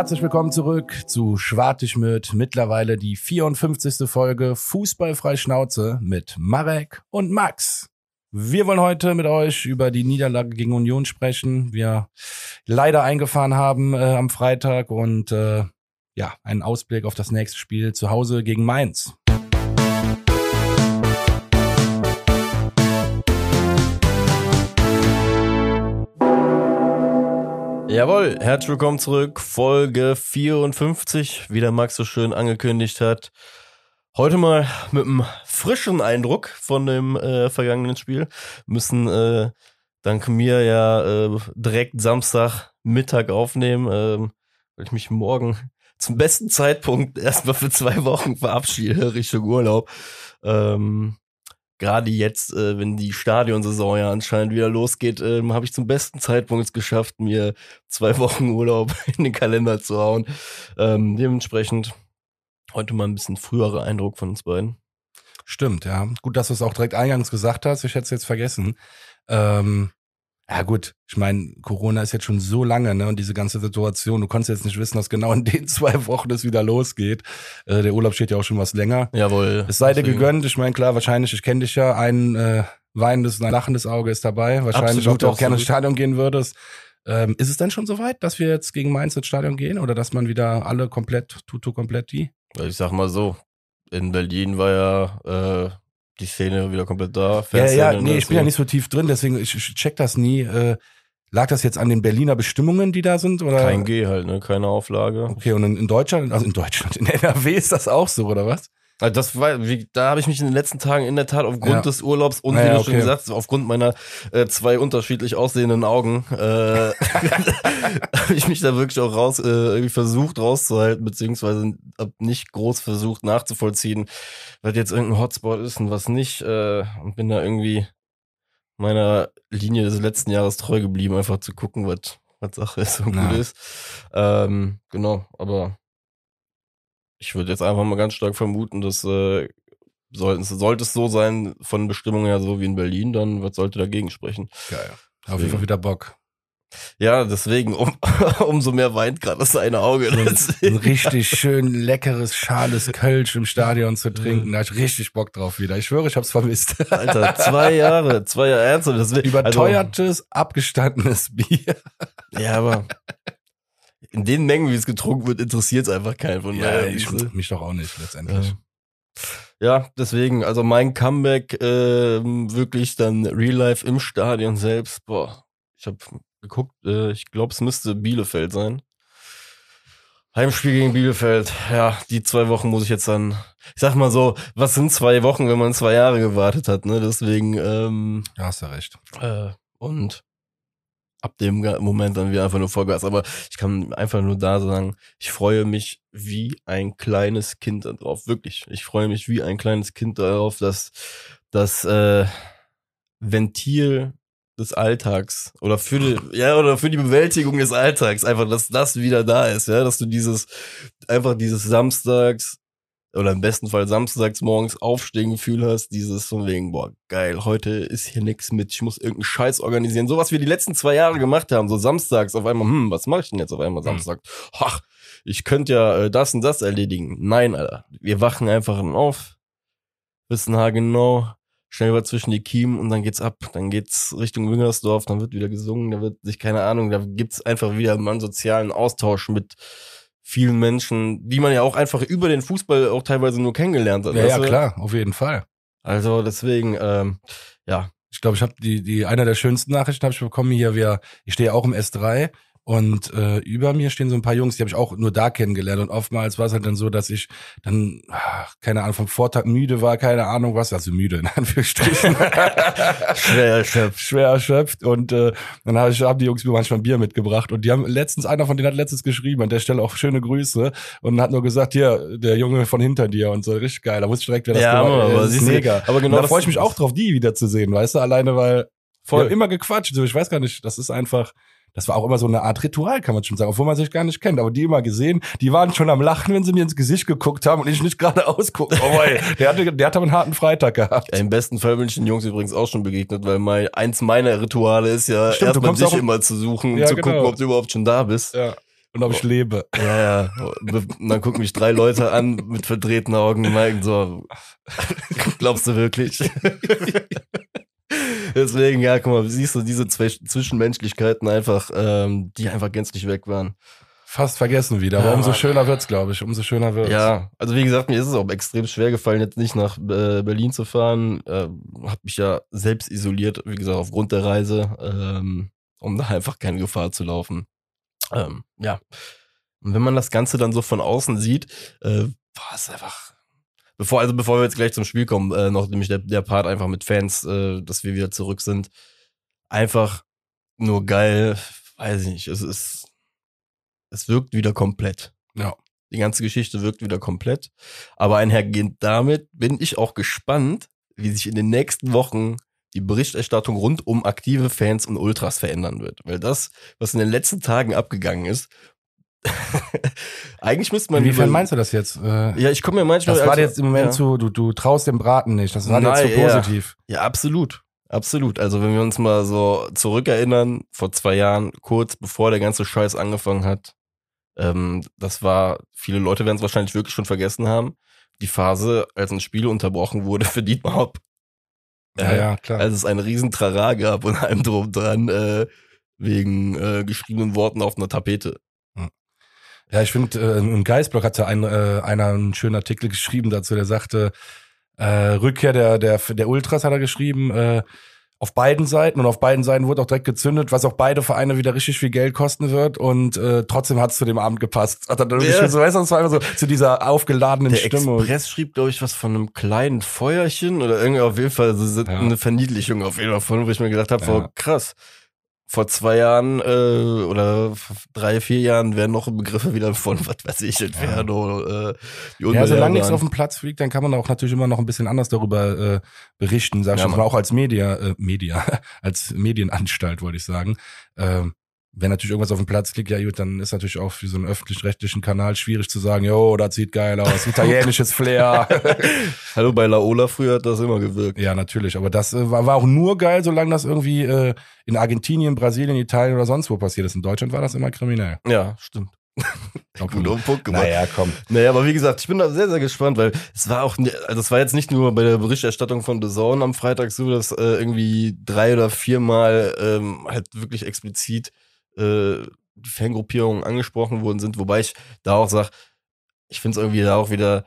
Herzlich willkommen zurück zu Schwartig mit mittlerweile die 54. Folge Fußballfrei Schnauze mit Marek und Max. Wir wollen heute mit euch über die Niederlage gegen Union sprechen. Wir leider eingefahren haben äh, am Freitag und äh, ja, einen Ausblick auf das nächste Spiel zu Hause gegen Mainz. Jawohl, herzlich willkommen zurück. Folge 54, wie der Max so schön angekündigt hat. Heute mal mit einem frischen Eindruck von dem äh, vergangenen Spiel. Müssen äh, dank mir ja äh, direkt Samstag Mittag aufnehmen, äh, weil ich mich morgen zum besten Zeitpunkt erstmal für zwei Wochen verabschiede Richtung Urlaub. Ähm, gerade jetzt, äh, wenn die Stadionsaison ja anscheinend wieder losgeht, äh, habe ich zum besten Zeitpunkt es geschafft, mir zwei Wochen Urlaub in den Kalender zu hauen. Ähm, dementsprechend heute mal ein bisschen früherer Eindruck von uns beiden. Stimmt, ja. Gut, dass du es auch direkt eingangs gesagt hast. Ich hätte es jetzt vergessen. Ähm, ja gut, ich meine, Corona ist jetzt schon so lange, ne? Und diese ganze Situation, du konntest jetzt nicht wissen, dass genau in den zwei Wochen es wieder losgeht. Äh, der Urlaub steht ja auch schon was länger. Jawohl. Es sei dir gegönnt, ich meine, klar, wahrscheinlich, ich kenne dich ja, ein äh, weinendes, ein lachendes Auge ist dabei. Wahrscheinlich, Absolut, ob du auch gerne ins. Stadion gehen würdest. Ähm, ist es denn schon soweit, dass wir jetzt gegen Mainz ins Stadion gehen oder dass man wieder alle komplett, tutu komplett die? Ich sag mal so, in Berlin war ja äh, die Szene wieder komplett da. Ja, ja, Fanszene, nee, ne, ich bin ja nicht so tief drin, deswegen ich, ich check das nie. Äh, lag das jetzt an den Berliner Bestimmungen, die da sind? Oder? Kein G halt, ne? Keine Auflage. Okay, und in, in Deutschland, also in Deutschland, in NRW ist das auch so, oder was? Also das war, wie, da habe ich mich in den letzten Tagen in der Tat aufgrund Ja. des Urlaubs und wie du schon gesagt hast, aufgrund meiner äh, zwei unterschiedlich aussehenden Augen, äh, habe ich mich da wirklich auch raus, äh, irgendwie versucht rauszuhalten, beziehungsweise hab nicht groß versucht nachzuvollziehen, was jetzt irgendein Hotspot ist und was nicht. Äh, und bin da irgendwie meiner Linie des letzten Jahres treu geblieben, einfach zu gucken, was was Sache ist und Ja. gut ist. Ähm, genau, aber ich würde jetzt einfach mal ganz stark vermuten, dass äh, sollten, sollte es so sein, von Bestimmungen her so wie in Berlin, dann was sollte dagegen sprechen? Geil. Auf jeden Fall wieder Bock. Ja, deswegen, um, umso mehr weint gerade das eine Auge. Ein, richtig schön leckeres, schales Kölsch im Stadion zu trinken. Da hab ich richtig Bock drauf wieder. Ich schwöre, ich hab's vermisst. Alter, zwei Jahre, zwei Jahre ernsthaft. Deswegen, Überteuertes, abgestandenes Bier. Also, ja, aber in den Mengen, wie es getrunken wird, interessiert es einfach keinen von Ja, daher, ich, mich doch auch nicht, letztendlich. Ja. Ja, deswegen, also mein Comeback ähm, wirklich dann Real Life im Stadion selbst. Boah, ich habe geguckt, äh, ich glaube, es müsste Bielefeld sein. Heimspiel gegen Bielefeld. Ja, die zwei Wochen muss ich jetzt dann. Ich sag mal so, was sind zwei Wochen, wenn man zwei Jahre gewartet hat, ne? Deswegen, ähm, Ja, hast du recht. äh, und ab dem Moment dann wieder einfach nur Vollgas. Aber ich kann einfach nur da sagen, ich freue mich wie ein kleines Kind darauf. Wirklich. Ich freue mich wie ein kleines Kind darauf, dass das äh, Ventil des Alltags oder für die, ja oder für die Bewältigung des Alltags einfach, dass das wieder da ist, ja, dass du dieses einfach dieses Samstags oder im besten Fall samstags morgens aufstehen Gefühl hast, dieses von wegen, boah, geil, heute ist hier nix mit, ich muss irgendeinen Scheiß organisieren. So was wir die letzten zwei Jahre gemacht haben, so samstags auf einmal, hm, was mache ich denn jetzt auf einmal Samstag? Ach, ich könnte ja äh, das und das erledigen. Nein, Alter, wir wachen einfach auf, wissen haargenau, schnell was zwischen die Kiemen und dann geht's ab. Dann geht's Richtung Müngersdorf, dann wird wieder gesungen, da wird sich, keine Ahnung, da gibt's einfach wieder mal einen sozialen Austausch mit vielen Menschen, die man ja auch einfach über den Fußball auch teilweise nur kennengelernt hat. Ja, ja, klar, auf jeden Fall. Also deswegen, ähm, ja, Ich glaube, ich habe die, die, einer der schönsten Nachrichten habe ich bekommen hier. Wir, ich stehe auch im S3 und äh, über mir stehen so ein paar Jungs, die habe ich auch nur da kennengelernt. Und oftmals war es halt dann so, dass ich dann, ach, keine Ahnung, vom Vortag müde war, keine Ahnung was, also müde in Anführungsstrichen. schwer erschöpft. schwer erschöpft und äh, dann habe ich, haben die Jungs mir manchmal Bier mitgebracht und die haben letztens, einer von denen hat letztens geschrieben, an der Stelle auch schöne Grüße und hat nur gesagt, hier, der Junge von hinter dir und so, richtig geil, da wusste ich direkt, wer das Ja, aber das ist mega. aber genau da freue ich mich auch drauf, die wiederzusehen, weißt du, alleine, weil Voll. wir haben immer gequatscht, so, ich weiß gar nicht, das ist einfach, das war auch immer so eine Art Ritual, kann man schon sagen, obwohl man sich gar nicht kennt. Aber die immer gesehen, die waren schon am Lachen, wenn sie mir ins Gesicht geguckt haben und ich nicht gerade ausgucke. Oh, ey, der hatte, der hat aber einen harten Freitag gehabt. Im besten Fall bin ich den Jungs übrigens auch schon begegnet, weil mein, eins meiner Rituale ist ja, Stimmt, erstmal dich immer zu suchen, um Ja, zu genau. gucken, ob du überhaupt schon da bist. Ja. Und ob ich lebe. Ja, ja. Und dann gucken mich drei Leute an mit verdrehten Augen und meinen so, glaubst du wirklich? Deswegen, ja, guck mal, siehst du diese zwei Zwischenmenschlichkeiten einfach, ähm, die einfach gänzlich weg waren. Fast vergessen wieder, aber Ja, umso Mann. schöner wird's, glaube ich. Umso schöner wird's. Ja, also wie gesagt, mir ist es auch extrem schwer gefallen, jetzt nicht nach äh, Berlin zu fahren. Äh, hab mich ja selbst isoliert, wie gesagt, aufgrund der Reise, ähm, um da einfach keine Gefahr zu laufen. Ähm, ja. Und wenn man das Ganze dann so von außen sieht, äh, war es einfach. Bevor, also bevor wir jetzt gleich zum Spiel kommen, äh, noch nämlich der, der Part einfach mit Fans, äh, dass wir wieder zurück sind. Einfach nur geil, weiß ich nicht, es ist, es wirkt wieder komplett. Ja. Die ganze Geschichte wirkt wieder komplett. Aber einhergehend damit bin ich auch gespannt, wie sich in den nächsten Wochen die Berichterstattung rund um aktive Fans und Ultras verändern wird. Weil das, was in den letzten Tagen abgegangen ist, eigentlich müsste man. Inwiefern meinst du das jetzt? Äh, Ja, ich komme mir manchmal. das war also- jetzt im Moment ja. zu, du, du traust dem Braten nicht. Das war jetzt Nein, zu ja. positiv. Ja, absolut. Absolut. Also wenn wir uns mal so zurückerinnern, vor zwei Jahren, kurz bevor der ganze Scheiß angefangen hat, ähm, das war, viele Leute werden es wahrscheinlich wirklich schon vergessen haben, die Phase, als ein Spiel unterbrochen wurde für Dietmar Hopp. Ja, Äh, ja, klar. Als es einen riesen Trara gab und allem drum dran, äh, wegen äh, geschriebenen Worten auf einer Tapete. Ja, ich finde, äh, im Geistblog hat ja ein, äh, einer einen schönen Artikel geschrieben dazu, der sagte, äh, Rückkehr der, der, der Ultras hat er geschrieben, äh, auf beiden Seiten und auf beiden Seiten wurde auch direkt gezündet, was auch beide Vereine wieder richtig viel Geld kosten wird und äh, trotzdem hat es zu dem Abend gepasst. Hat er dann Ja. so, weißt du, das war einfach so zu dieser aufgeladenen Der Stimmung. Express schrieb, glaube ich, was von einem kleinen Feuerchen oder irgendwie auf jeden Fall so Ja. eine Verniedlichung auf jeden Fall von, wo ich mir gedacht habe, Ja. oh, krass. Vor zwei Jahren äh, oder drei, vier Jahren wären noch Begriffe wieder von, was weiß ich, Inferno, äh, die Ja, solange nichts auf dem Platz fliegt, dann kann man auch natürlich immer noch ein bisschen anders darüber äh, berichten, sag ich Ja, mal, auch als Media, äh, Media, als Medienanstalt, wollte ich sagen. Ähm, wenn natürlich irgendwas auf dem Platz klickt, ja gut, dann ist natürlich auch für so einen öffentlich-rechtlichen Kanal schwierig zu sagen, jo, das sieht geil aus, italienisches Flair. Hallo, bei Laola früher hat das immer gewirkt. ja, natürlich, aber das äh, war, war auch nur geil, solange das irgendwie äh, in Argentinien, Brasilien, Italien oder sonst wo passiert ist. In Deutschland war das immer kriminell. Ja, stimmt. Glaub, Gut auf den Punkt gemacht. naja, komm. Naja, aber wie gesagt, ich bin da sehr, sehr gespannt, weil es war auch, ne- also es war jetzt nicht nur bei der Berichterstattung von The Zone am Freitag so, dass äh, irgendwie drei oder viermal ähm, halt wirklich explizit äh, Fangruppierungen angesprochen worden sind, wobei ich da auch sag, ich finde es irgendwie da auch wieder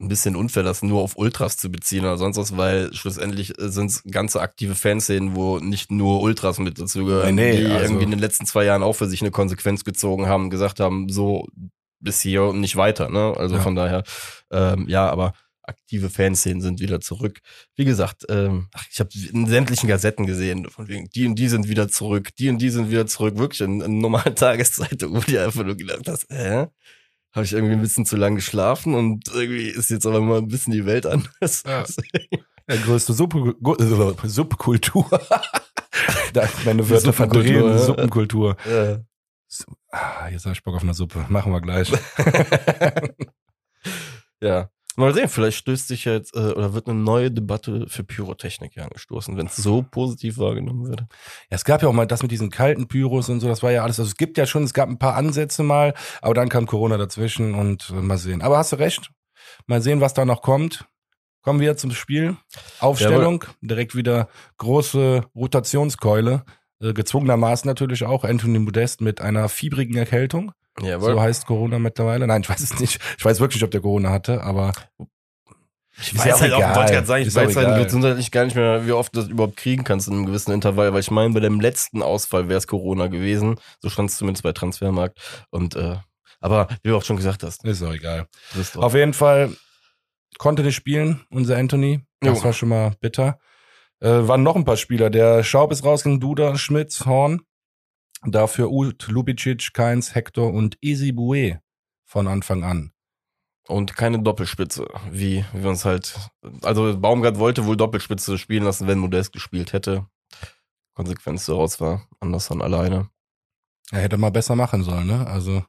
ein bisschen unfair, das nur auf Ultras zu beziehen oder sonst was, weil schlussendlich sind es ganze aktive Fanszenen, wo nicht nur Ultras mit dazu gehören, Nee, nee, die also- irgendwie in den letzten zwei Jahren auch für sich eine Konsequenz gezogen haben, gesagt haben, so bis hier und nicht weiter, ne? Also Ja. von daher, ähm, ja, aber aktive Fanszenen sind wieder zurück. Wie gesagt, ähm, ach, ich habe in sämtlichen Gazetten gesehen, von wegen, die und die sind wieder zurück, die und die sind wieder zurück, wirklich in, in normalen Tageszeitungen, wo die einfach nur gedacht hast, hä? Habe ich irgendwie ein bisschen zu lang geschlafen und irgendwie ist jetzt aber mal ein bisschen die Welt anders. Ja. Der größte Gu- äh, Subkultur. da, meine Wörter Suppenkultur, verdrehen, ja. Suppenkultur. ja. Ah, jetzt hab ich Bock auf eine Suppe. Machen wir gleich. ja. Mal sehen, vielleicht stößt sich jetzt äh, oder wird eine neue Debatte für Pyrotechnik hier angestoßen, wenn es so positiv wahrgenommen wird. Ja, es gab ja auch mal das mit diesen kalten Pyros und so, das war ja alles. Also es gibt ja schon, es gab ein paar Ansätze mal, aber dann kam Corona dazwischen und äh, mal sehen. Aber hast du recht. Mal sehen, was da noch kommt. Kommen wir zum Spiel. Aufstellung, direkt wieder große Rotationskeule. Äh, gezwungenermaßen natürlich auch Anthony Modest mit einer fiebrigen Erkältung. Jawohl. So heißt Corona mittlerweile. Nein, ich weiß es nicht. Ich weiß wirklich nicht, ob der Corona hatte, aber Ich Ist ja auch egal. wollte gerade sagen, ich Ist auch weiß halt gesundheitlich gar nicht mehr, wie oft du das überhaupt kriegen kannst in einem gewissen Intervall, weil ich meine, bei dem letzten Ausfall wäre es Corona gewesen. So stand es zumindest bei Transfermarkt. Und äh, aber wie du auch schon gesagt hast, ist auch egal. drauf. Auf jeden Fall konnte nicht spielen, unser Anthony. Das Jo. war schon mal bitter. Äh, waren noch ein paar Spieler. Der Schaub ist rausgegangen, Duda, Schmitz, Horn. Dafür Ut, Lubicic, Keins, Hector und Boué von Anfang an. Und keine Doppelspitze, wie wir uns halt. Also Baumgart wollte wohl Doppelspitze spielen lassen, wenn Modest gespielt hätte. Konsequenz daraus war Anderson alleine. Er hätte mal besser machen sollen, ne? Also,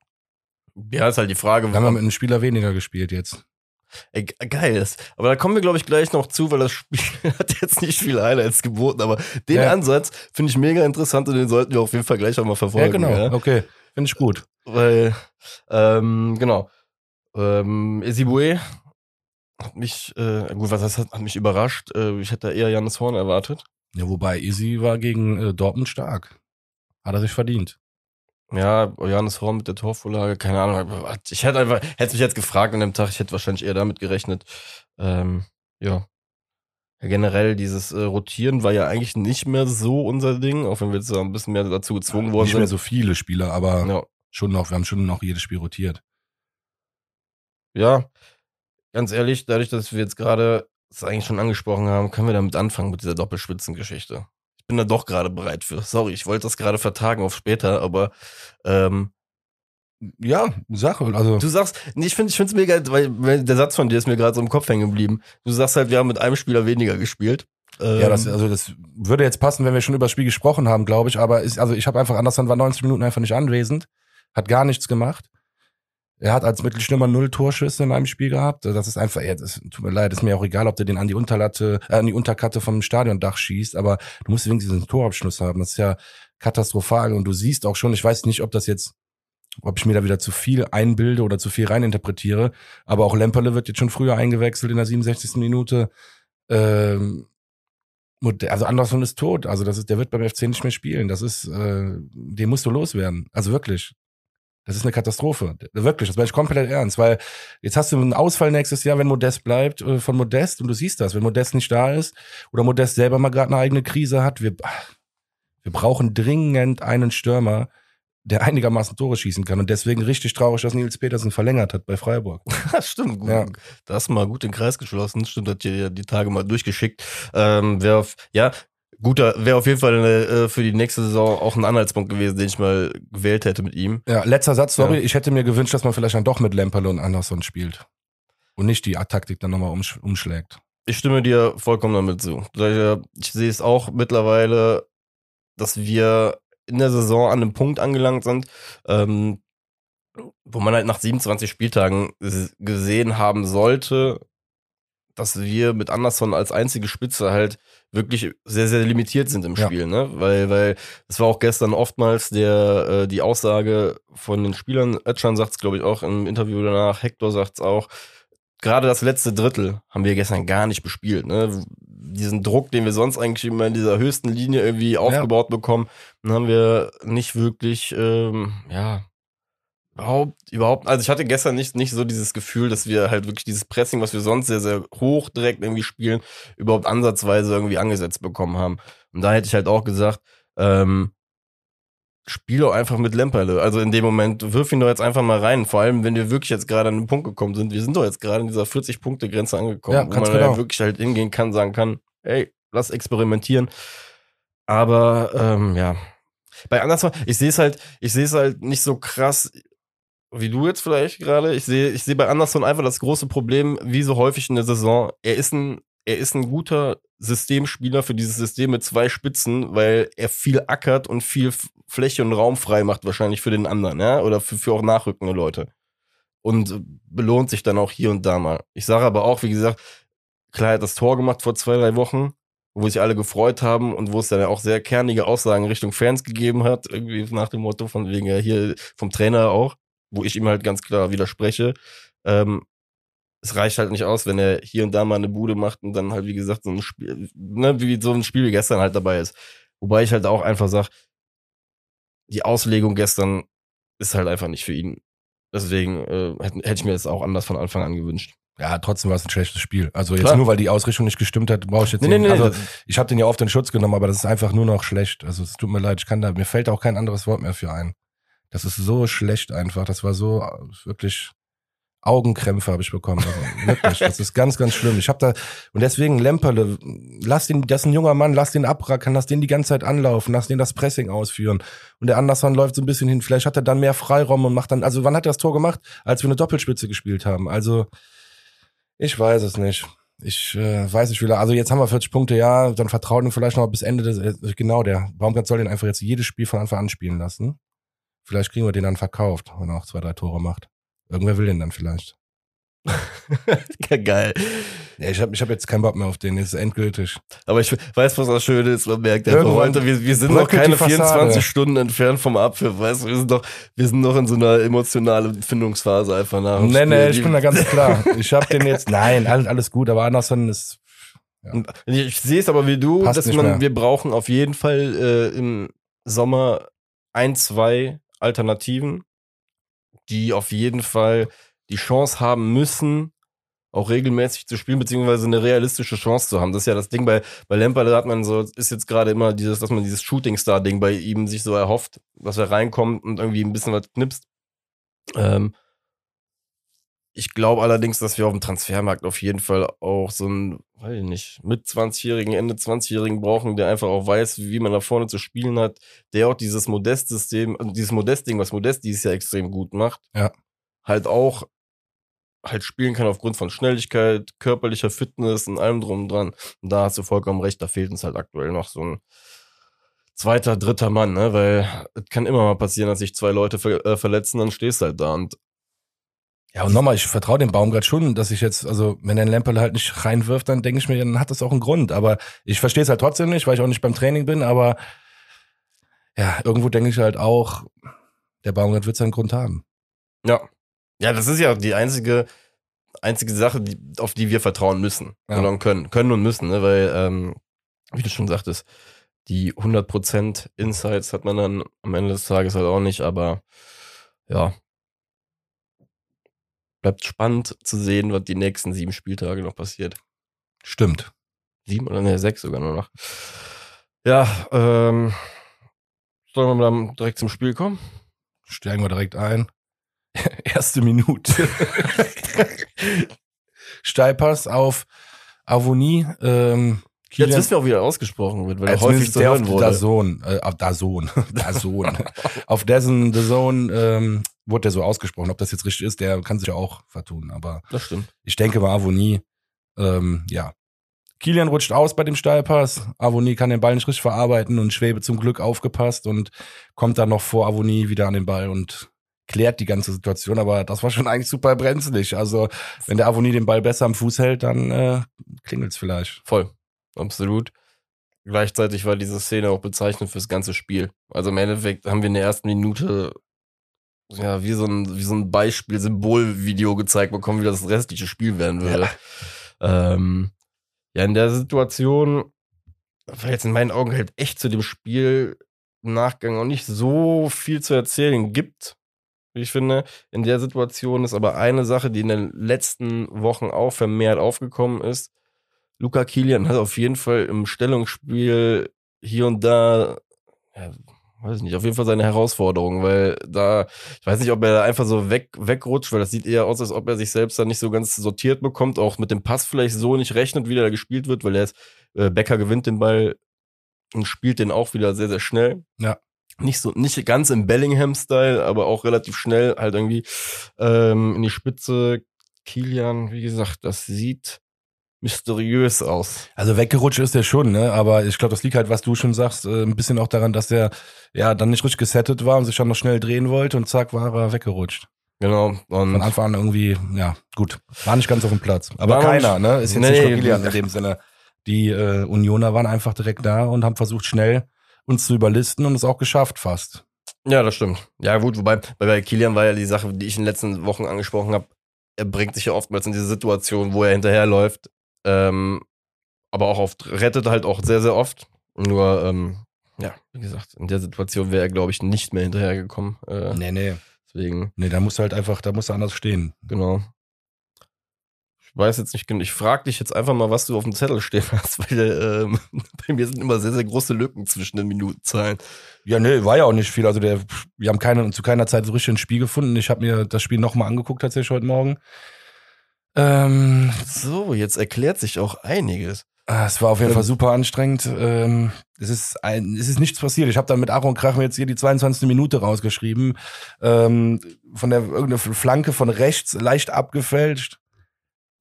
Ja, ist halt die Frage, wir haben wir mit einem Spieler weniger gespielt jetzt. Ey, ge- geil ist. Aber da kommen wir, glaube ich, gleich noch zu, weil das Spiel hat jetzt nicht viel Highlights geboten. Aber den Ja. Ansatz finde ich mega interessant und den sollten wir auf jeden Fall gleich auch mal verfolgen. ja, genau. Okay, finde ich gut. weil, ähm, genau, ähm, Esibue hat mich, äh, gut, was heißt, hat, hat mich überrascht. Äh, ich hätte eher Janis Horn erwartet. Ja, wobei Easy war gegen äh, Dortmund stark. Hat er sich verdient. Ja, Johannes Horn mit der Torvorlage, keine Ahnung. Ich hätte einfach, hätte mich jetzt gefragt an dem Tag, ich hätte wahrscheinlich eher damit gerechnet. Ähm, ja. ja. Generell dieses äh, Rotieren war ja eigentlich nicht mehr so unser Ding, auch wenn wir jetzt ein bisschen mehr dazu gezwungen worden Nicht sind. mehr so viele Spieler, aber ja. schon noch, wir haben schon noch jedes Spiel rotiert. ja, ganz ehrlich, dadurch, dass wir jetzt gerade das eigentlich schon angesprochen haben, können wir damit anfangen mit dieser Doppelspitzengeschichte. Ich bin da doch gerade bereit für. Sorry, ich wollte das gerade vertagen auf später, aber ähm, Ja, Sache. Also Du sagst, nee, ich finde ich find's mega, weil, der Satz von dir ist mir gerade so im Kopf hängen geblieben. Du sagst halt, wir haben mit einem Spieler weniger gespielt. Ähm, Ja, das, also das würde jetzt passen, wenn wir schon über das Spiel gesprochen haben, glaube ich. Aber ist, also ich habe einfach, Anderson war 90 Minuten einfach nicht anwesend, hat gar nichts gemacht. Er hat als Mittelstürmer null Torschüsse in einem Spiel gehabt. Das ist einfach, ja, das tut mir leid, ist mir auch egal, ob der den an die Unterlatte, äh, an die Unterkante vom Stadiondach schießt, aber du musst wenigstens diesen Torabschluss haben. Das ist ja katastrophal und du siehst auch schon, ich weiß nicht, ob das jetzt, ob ich mir da wieder zu viel einbilde oder zu viel reininterpretiere, aber auch Lemperle wird jetzt schon früher eingewechselt in der 67. Minute. Ähm, also Anderson ist tot. Also das ist, der wird beim FC nicht mehr spielen. Das ist, äh, den musst du loswerden. Also wirklich. Das ist eine Katastrophe. Wirklich, das meine ich komplett ernst, weil jetzt hast du einen Ausfall nächstes Jahr, wenn Modest bleibt, äh, von Modest und du siehst das, wenn Modest nicht da ist oder Modest selber mal gerade eine eigene Krise hat, wir, wir brauchen dringend einen Stürmer, der einigermaßen Tore schießen kann und deswegen richtig traurig, dass Nils Petersen verlängert hat bei Freiburg. stimmt, gut. Ja. Da hast du mal gut den Kreis geschlossen. Stimmt, hat dir ja die Tage mal durchgeschickt. Ähm, wäre auf, ja, guter, wäre auf jeden Fall eine, äh, für die nächste Saison auch ein Anhaltspunkt gewesen, den ich mal gewählt hätte mit ihm. Ja, letzter Satz, sorry, Ja. ich hätte mir gewünscht, dass man vielleicht dann doch mit Lemperle und Anderson spielt und nicht die Taktik dann nochmal umsch umschlägt. Ich stimme dir vollkommen damit zu. Ich sehe es auch mittlerweile, dass wir in der Saison an einem Punkt angelangt sind, ähm, wo man halt nach 27 Spieltagen gesehen haben sollte, dass wir mit Anderson als einzige Spitze halt wirklich sehr, sehr limitiert sind im Ja. Spiel, ne? Weil, weil es war auch gestern oftmals der, äh, die Aussage von den Spielern, Ötchan sagt es, glaube ich, auch im Interview danach, Hector sagt es auch, gerade das letzte Drittel haben wir gestern gar nicht bespielt, ne? Diesen Druck, den wir sonst eigentlich immer in dieser höchsten Linie irgendwie aufgebaut bekommen, den haben wir nicht wirklich, ähm, ja, überhaupt, überhaupt, also ich hatte gestern nicht, nicht so dieses Gefühl, dass wir halt wirklich dieses Pressing, was wir sonst sehr, sehr hoch direkt irgendwie spielen, überhaupt ansatzweise irgendwie angesetzt bekommen haben. Und da hätte ich halt auch gesagt, ähm, spiel doch einfach mit Lemperle. Also in dem Moment, wirf ihn doch jetzt einfach mal rein. Vor allem, wenn wir wirklich jetzt gerade an den Punkt gekommen sind. Wir sind doch jetzt gerade in dieser 40-Punkte-Grenze angekommen, Ja, wo man genau. ja wirklich halt hingehen kann, sagen kann, ey, lass experimentieren. Aber ähm, ja, bei Anderson, ich sehe es halt, ich sehe es halt nicht so krass wie du jetzt vielleicht gerade. Ich sehe, ich sehe bei Anderson einfach das große Problem, wie so häufig in der Saison. Er ist ein, er ist ein guter Systemspieler für dieses System mit zwei Spitzen, weil er viel ackert und viel Fläche und Raum frei macht, wahrscheinlich für den anderen, ja, oder für, für auch nachrückende Leute. Und belohnt sich dann auch hier und da mal. Ich sage aber auch, wie gesagt, klar, hat das Tor gemacht vor zwei, drei Wochen, wo sich alle gefreut haben und wo es dann auch sehr kernige Aussagen Richtung Fans gegeben hat, irgendwie nach dem Motto von wegen ja hier vom Trainer auch, wo ich ihm halt ganz klar widerspreche. Ähm, es reicht halt nicht aus, wenn er hier und da mal eine Bude macht und dann halt, wie gesagt, so ein Spiel, ne, wie so ein Spiel wie gestern halt dabei ist. Wobei ich halt auch einfach sag, die Auslegung gestern ist halt einfach nicht für ihn. Deswegen äh, hätte hätte ich mir das auch anders von Anfang an gewünscht. Ja, trotzdem war es ein schlechtes Spiel. Also jetzt Klar. nur, weil die Ausrichtung nicht gestimmt hat, brauche ich jetzt Nee, nee, nicht. nee, also das- ich habe den ja oft in Schutz genommen, aber das ist einfach nur noch schlecht. Also es tut mir leid, ich kann da, mir fällt auch kein anderes Wort mehr für ein. Das ist so schlecht einfach. Das war so äh, wirklich Augenkrämpfe habe ich bekommen. Also, wirklich, das ist ganz, ganz schlimm. Ich habe da und deswegen Lemperle, lass den, das ist ein junger Mann, lass den abrackern, lass den die ganze Zeit anlaufen, lass den das Pressing ausführen. Und der Anderson läuft so ein bisschen hin. Vielleicht hat er dann mehr Freiraum und macht dann. Also wann hat er das Tor gemacht? Als wir eine Doppelspitze gespielt haben. Also ich weiß es nicht. Ich äh, weiß nicht, wie. Also jetzt haben wir 40 Punkte, ja, dann vertrauen ihn vielleicht noch bis Ende des. Äh, genau, der Baumgart soll den einfach jetzt jedes Spiel von Anfang an spielen lassen. Vielleicht kriegen wir den dann verkauft, wenn er auch zwei, drei Tore macht. Irgendwer will den dann vielleicht. Geil. Ja, ich habe ich hab jetzt keinen Bock mehr auf den, das ist endgültig. Aber ich weiß, was das Schöne ist. Man merkt einfach heute, wir, wir sind noch keine die Fassade. 24 Stunden entfernt vom Abpfiff, weißt du? Wir sind noch, wir sind noch in so einer emotionalen Findungsphase einfach nach dem Nee, Spiel. nee, ich bin da ganz klar. Ich habe den jetzt, nein, alles, alles gut, aber Anderson ist, Und Ich sehe es aber wie du, Passt dass man, mehr. wir brauchen auf jeden Fall äh, im Sommer ein, zwei Alternativen, die auf jeden Fall die Chance haben müssen, auch regelmäßig zu spielen, beziehungsweise eine realistische Chance zu haben. Das ist ja das Ding bei, bei Lampard, da hat man so, ist jetzt gerade immer dieses, dass man dieses Shooting-Star-Ding bei ihm sich so erhofft, dass er reinkommt und irgendwie ein bisschen was knipst. Ähm, ich glaube allerdings, dass wir auf dem Transfermarkt auf jeden Fall auch so einen, weiß ich nicht, mit 20-Jährigen, Ende 20-Jährigen brauchen, der einfach auch weiß, wie man da vorne zu spielen hat, der auch dieses Modest-System, also dieses Modest-Ding, was Modest dieses Jahr extrem gut macht, Ja. halt auch halt spielen kann aufgrund von Schnelligkeit, körperlicher Fitness und allem drum und dran. Und da hast du vollkommen recht, da fehlt uns halt aktuell noch so ein zweiter, dritter Mann, ne? Weil es kann immer mal passieren, dass sich zwei Leute ver äh, verletzen, dann stehst du halt da und ja, und nochmal, ich vertraue dem Baumgart schon, dass ich jetzt, also, wenn der Lemperle halt nicht reinwirft, dann denke ich mir, dann hat das auch einen Grund. Aber ich verstehe es halt trotzdem nicht, weil ich auch nicht beim Training bin, aber ja, irgendwo denke ich halt auch, der Baumgart wird seinen Grund haben. Ja. Ja, das ist ja die einzige, einzige Sache, die, auf die wir vertrauen müssen. Ja. Sondern können. Können und müssen, ne? Weil, ähm, wie du schon sagtest, die 100% Insights hat man dann am Ende des Tages halt auch nicht, aber ja. Bleibt spannend zu sehen, was die nächsten sieben Spieltage noch passiert. Stimmt. Sieben oder ne, sechs sogar nur noch. Ja, ähm, sollen wir dann direkt zum Spiel kommen? Steigen wir direkt ein. Erste Minute. Steilpass auf Avonie. Ähm, Jetzt Kilian- wissen wir auch, wie er ausgesprochen wird, weil er häufig zu der auf hören der wurde. Dazone, äh, auf Dazone, Dazone. auf dessen Zone ähm, wurde der so ausgesprochen. Ob das jetzt richtig ist, der kann sich ja auch vertun. Aber Das stimmt. ich denke mal Avonie, ähm, ja. Kilian rutscht aus bei dem Steilpass. Avonie kann den Ball nicht richtig verarbeiten und Schwebe zum Glück aufgepasst und kommt dann noch vor Avonie wieder an den Ball und klärt die ganze Situation. Aber das war schon eigentlich super brenzlig. Also wenn der Avonie den Ball besser am Fuß hält, dann äh, klingelt's vielleicht. Voll. Absolut. Gleichzeitig war diese Szene auch bezeichnend fürs ganze Spiel. Also im Endeffekt haben wir in der ersten Minute ja, wie so ein, wie so ein Beispiel, Symbolvideo gezeigt bekommen, wie das restliche Spiel werden würde. Ja, ähm, ja in der Situation, weil jetzt in meinen Augen halt echt zu dem Spiel im Nachgang auch nicht so viel zu erzählen gibt. wie Ich finde, in der Situation ist aber eine Sache, die in den letzten Wochen auch vermehrt aufgekommen ist. Luca Kilian hat auf jeden Fall im Stellungsspiel hier und da, ja, weiß ich nicht, auf jeden Fall seine Herausforderungen, weil da, ich weiß nicht, ob er da einfach so weg, wegrutscht, weil das sieht eher aus, als ob er sich selbst da nicht so ganz sortiert bekommt, auch mit dem Pass vielleicht so nicht rechnet, wie der da gespielt wird, weil er ist, äh, Becker gewinnt den Ball und spielt den auch wieder sehr, sehr schnell. Ja. Nicht so, nicht ganz im Bellingham-Style, aber auch relativ schnell halt irgendwie ähm, in die Spitze. Kilian, wie gesagt, das sieht mysteriös aus. Also weggerutscht ist der schon, ne? Aber ich glaube, das liegt halt, was du schon sagst, äh, ein bisschen auch daran, dass der ja dann nicht richtig gesettet war und sich dann noch schnell drehen wollte und zack war er weggerutscht. Genau. Von Und Anfang an irgendwie, ja, gut, war nicht ganz auf dem Platz. Aber keiner, ne? Ist jetzt Nee, nicht Kilian in dem Sinne. Die äh, Unioner waren einfach direkt da und haben versucht, schnell uns zu überlisten und es auch geschafft fast. ja, das stimmt. Ja, gut, wobei bei, bei Kilian war ja die Sache, die ich in den letzten Wochen angesprochen habe, er bringt sich ja oftmals in diese Situation, wo er hinterherläuft, ähm, aber auch oft rettet halt auch sehr, sehr oft. Nur, ähm, ja, wie gesagt, in der Situation wäre er, glaube ich, nicht mehr hinterhergekommen. Äh, Nee, nee. Deswegen, Nee, da musst du halt einfach, da musst du anders stehen. genau. Ich weiß jetzt nicht genau. Ich frage dich jetzt einfach mal, was du auf dem Zettel stehen hast, weil ähm, bei mir sind immer sehr, sehr große Lücken zwischen den Minutenzahlen. Ja, nee, war ja auch nicht viel. Also der, wir haben keine, zu keiner Zeit so richtig ein Spiel gefunden. Ich habe mir das Spiel nochmal angeguckt tatsächlich heute Morgen. Ähm, So, jetzt erklärt sich auch einiges. Ah, Es war auf jeden Ähm, Fall super anstrengend. Ähm, es ist ein, es ist nichts passiert. Ich habe dann mit Ach und Krach mir jetzt hier die 22. Minute rausgeschrieben. Ähm, von der irgendeine Flanke von rechts leicht abgefälscht.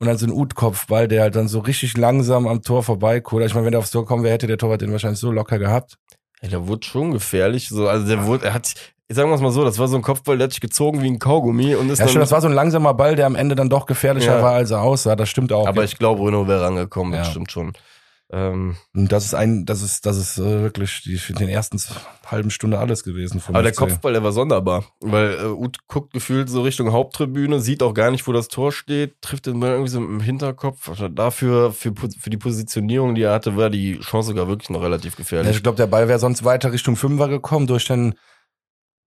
Und dann so ein Utkopfball, der halt dann so richtig langsam am Tor vorbeikommt. Ich meine, wenn der aufs Tor kommen wäre, hätte der Torwart den wahrscheinlich so locker gehabt. Ja, der wurde schon gefährlich. So, also der wurde, er hat, ich sag mal so, das war so ein Kopfball, der hat sich gezogen wie ein Kaugummi und ist Ja, dann, stimmt, das war so ein langsamer Ball, der am Ende dann doch gefährlicher Ja. war, als er aussah. Das stimmt auch. aber ich glaube, Bruno wäre rangekommen, das Ja. stimmt schon. Ähm, Und das ist ein, das ist, das ist äh, wirklich die, für den ersten halben Stunde alles gewesen. Aber der. Kopfball, der war sonderbar, weil äh, Uth guckt gefühlt so Richtung Haupttribüne, sieht auch gar nicht, wo das Tor steht, trifft den Ball irgendwie so im Hinterkopf. Also dafür, für, für die Positionierung, die er hatte, war die Chance sogar wirklich noch relativ Ja, gefährlich. ich glaube, der Ball wäre sonst weiter Richtung Fünfer gekommen durch den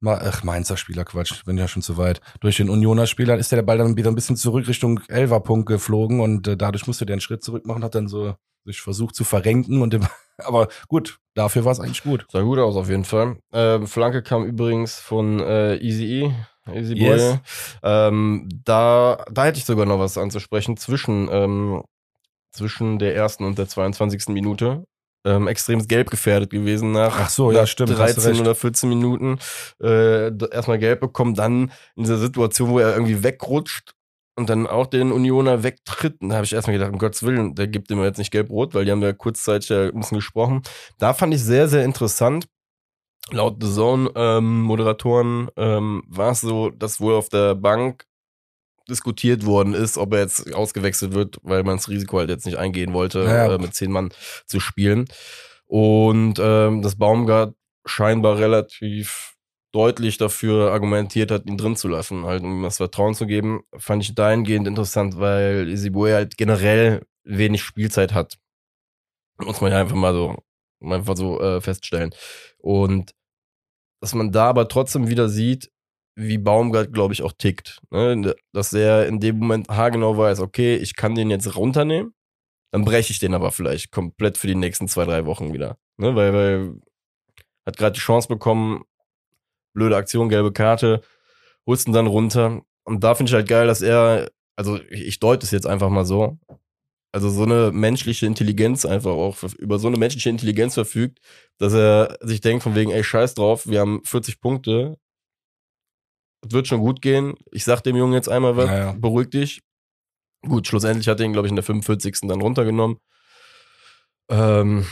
Ach, Mainzer Spieler, Quatsch, bin ja schon zu weit. Durch den Unioner Spieler ist der Ball dann wieder ein bisschen zurück Richtung Elferpunkt geflogen und äh, dadurch musste der einen Schritt zurück machen, hat dann so sich versucht zu verrenken und aber gut, dafür war es eigentlich gut. Sah gut aus auf jeden Fall. Ähm, Flanke kam übrigens von äh, Easy E. Easy Boy. Yes. Ähm, da, da hätte ich sogar noch was anzusprechen zwischen, ähm, zwischen der ersten und der 22. Minute. Ähm, extrem gelb gefährdet gewesen nach, Ach so, ja, nach stimmt, hast du 13 recht. oder 14 Minuten. Äh, erstmal gelb bekommen, dann in dieser Situation, wo er irgendwie wegrutscht und dann auch den Unioner wegtritt. Und da habe ich erstmal gedacht, um Gottes Willen, der gibt ihm jetzt nicht gelb-rot, weil die haben ja kurzzeitig ja ein bisschen gesprochen. Da fand ich sehr, sehr interessant. Laut The Zone-Moderatoren ähm, war es so, dass wohl auf der Bank diskutiert worden ist, ob er jetzt ausgewechselt wird, weil man das Risiko halt jetzt nicht eingehen wollte, Ja, äh, mit zehn Mann zu spielen. Und ähm, das Baumgart scheinbar relativ deutlich dafür argumentiert hat, ihn drin zu lassen, halt um ihm das Vertrauen zu geben, fand ich dahingehend interessant, weil Isibue halt generell wenig Spielzeit hat. Muss man ja einfach mal so, einfach so äh, feststellen. Und dass man da aber trotzdem wieder sieht, wie Baumgart, glaube ich, auch tickt. Ne? Dass er in dem Moment haargenau weiß, okay, ich kann den jetzt runternehmen, dann breche ich den aber vielleicht komplett für die nächsten zwei, drei Wochen wieder. Ne? Weil, weil hat gerade die Chance bekommen, blöde Aktion, gelbe Karte, holst ihn dann runter. Und da finde ich halt geil, dass er, also ich, ich deute es jetzt einfach mal so, also so eine menschliche Intelligenz einfach auch, über so eine menschliche Intelligenz verfügt, dass er sich denkt von wegen, ey, scheiß drauf, wir haben 40 Punkte, es wird schon gut gehen. Ich sag dem Jungen jetzt einmal was, Naja. beruhig dich. Gut, schlussendlich hat er ihn, glaube ich, in der 45. dann runtergenommen. Ähm,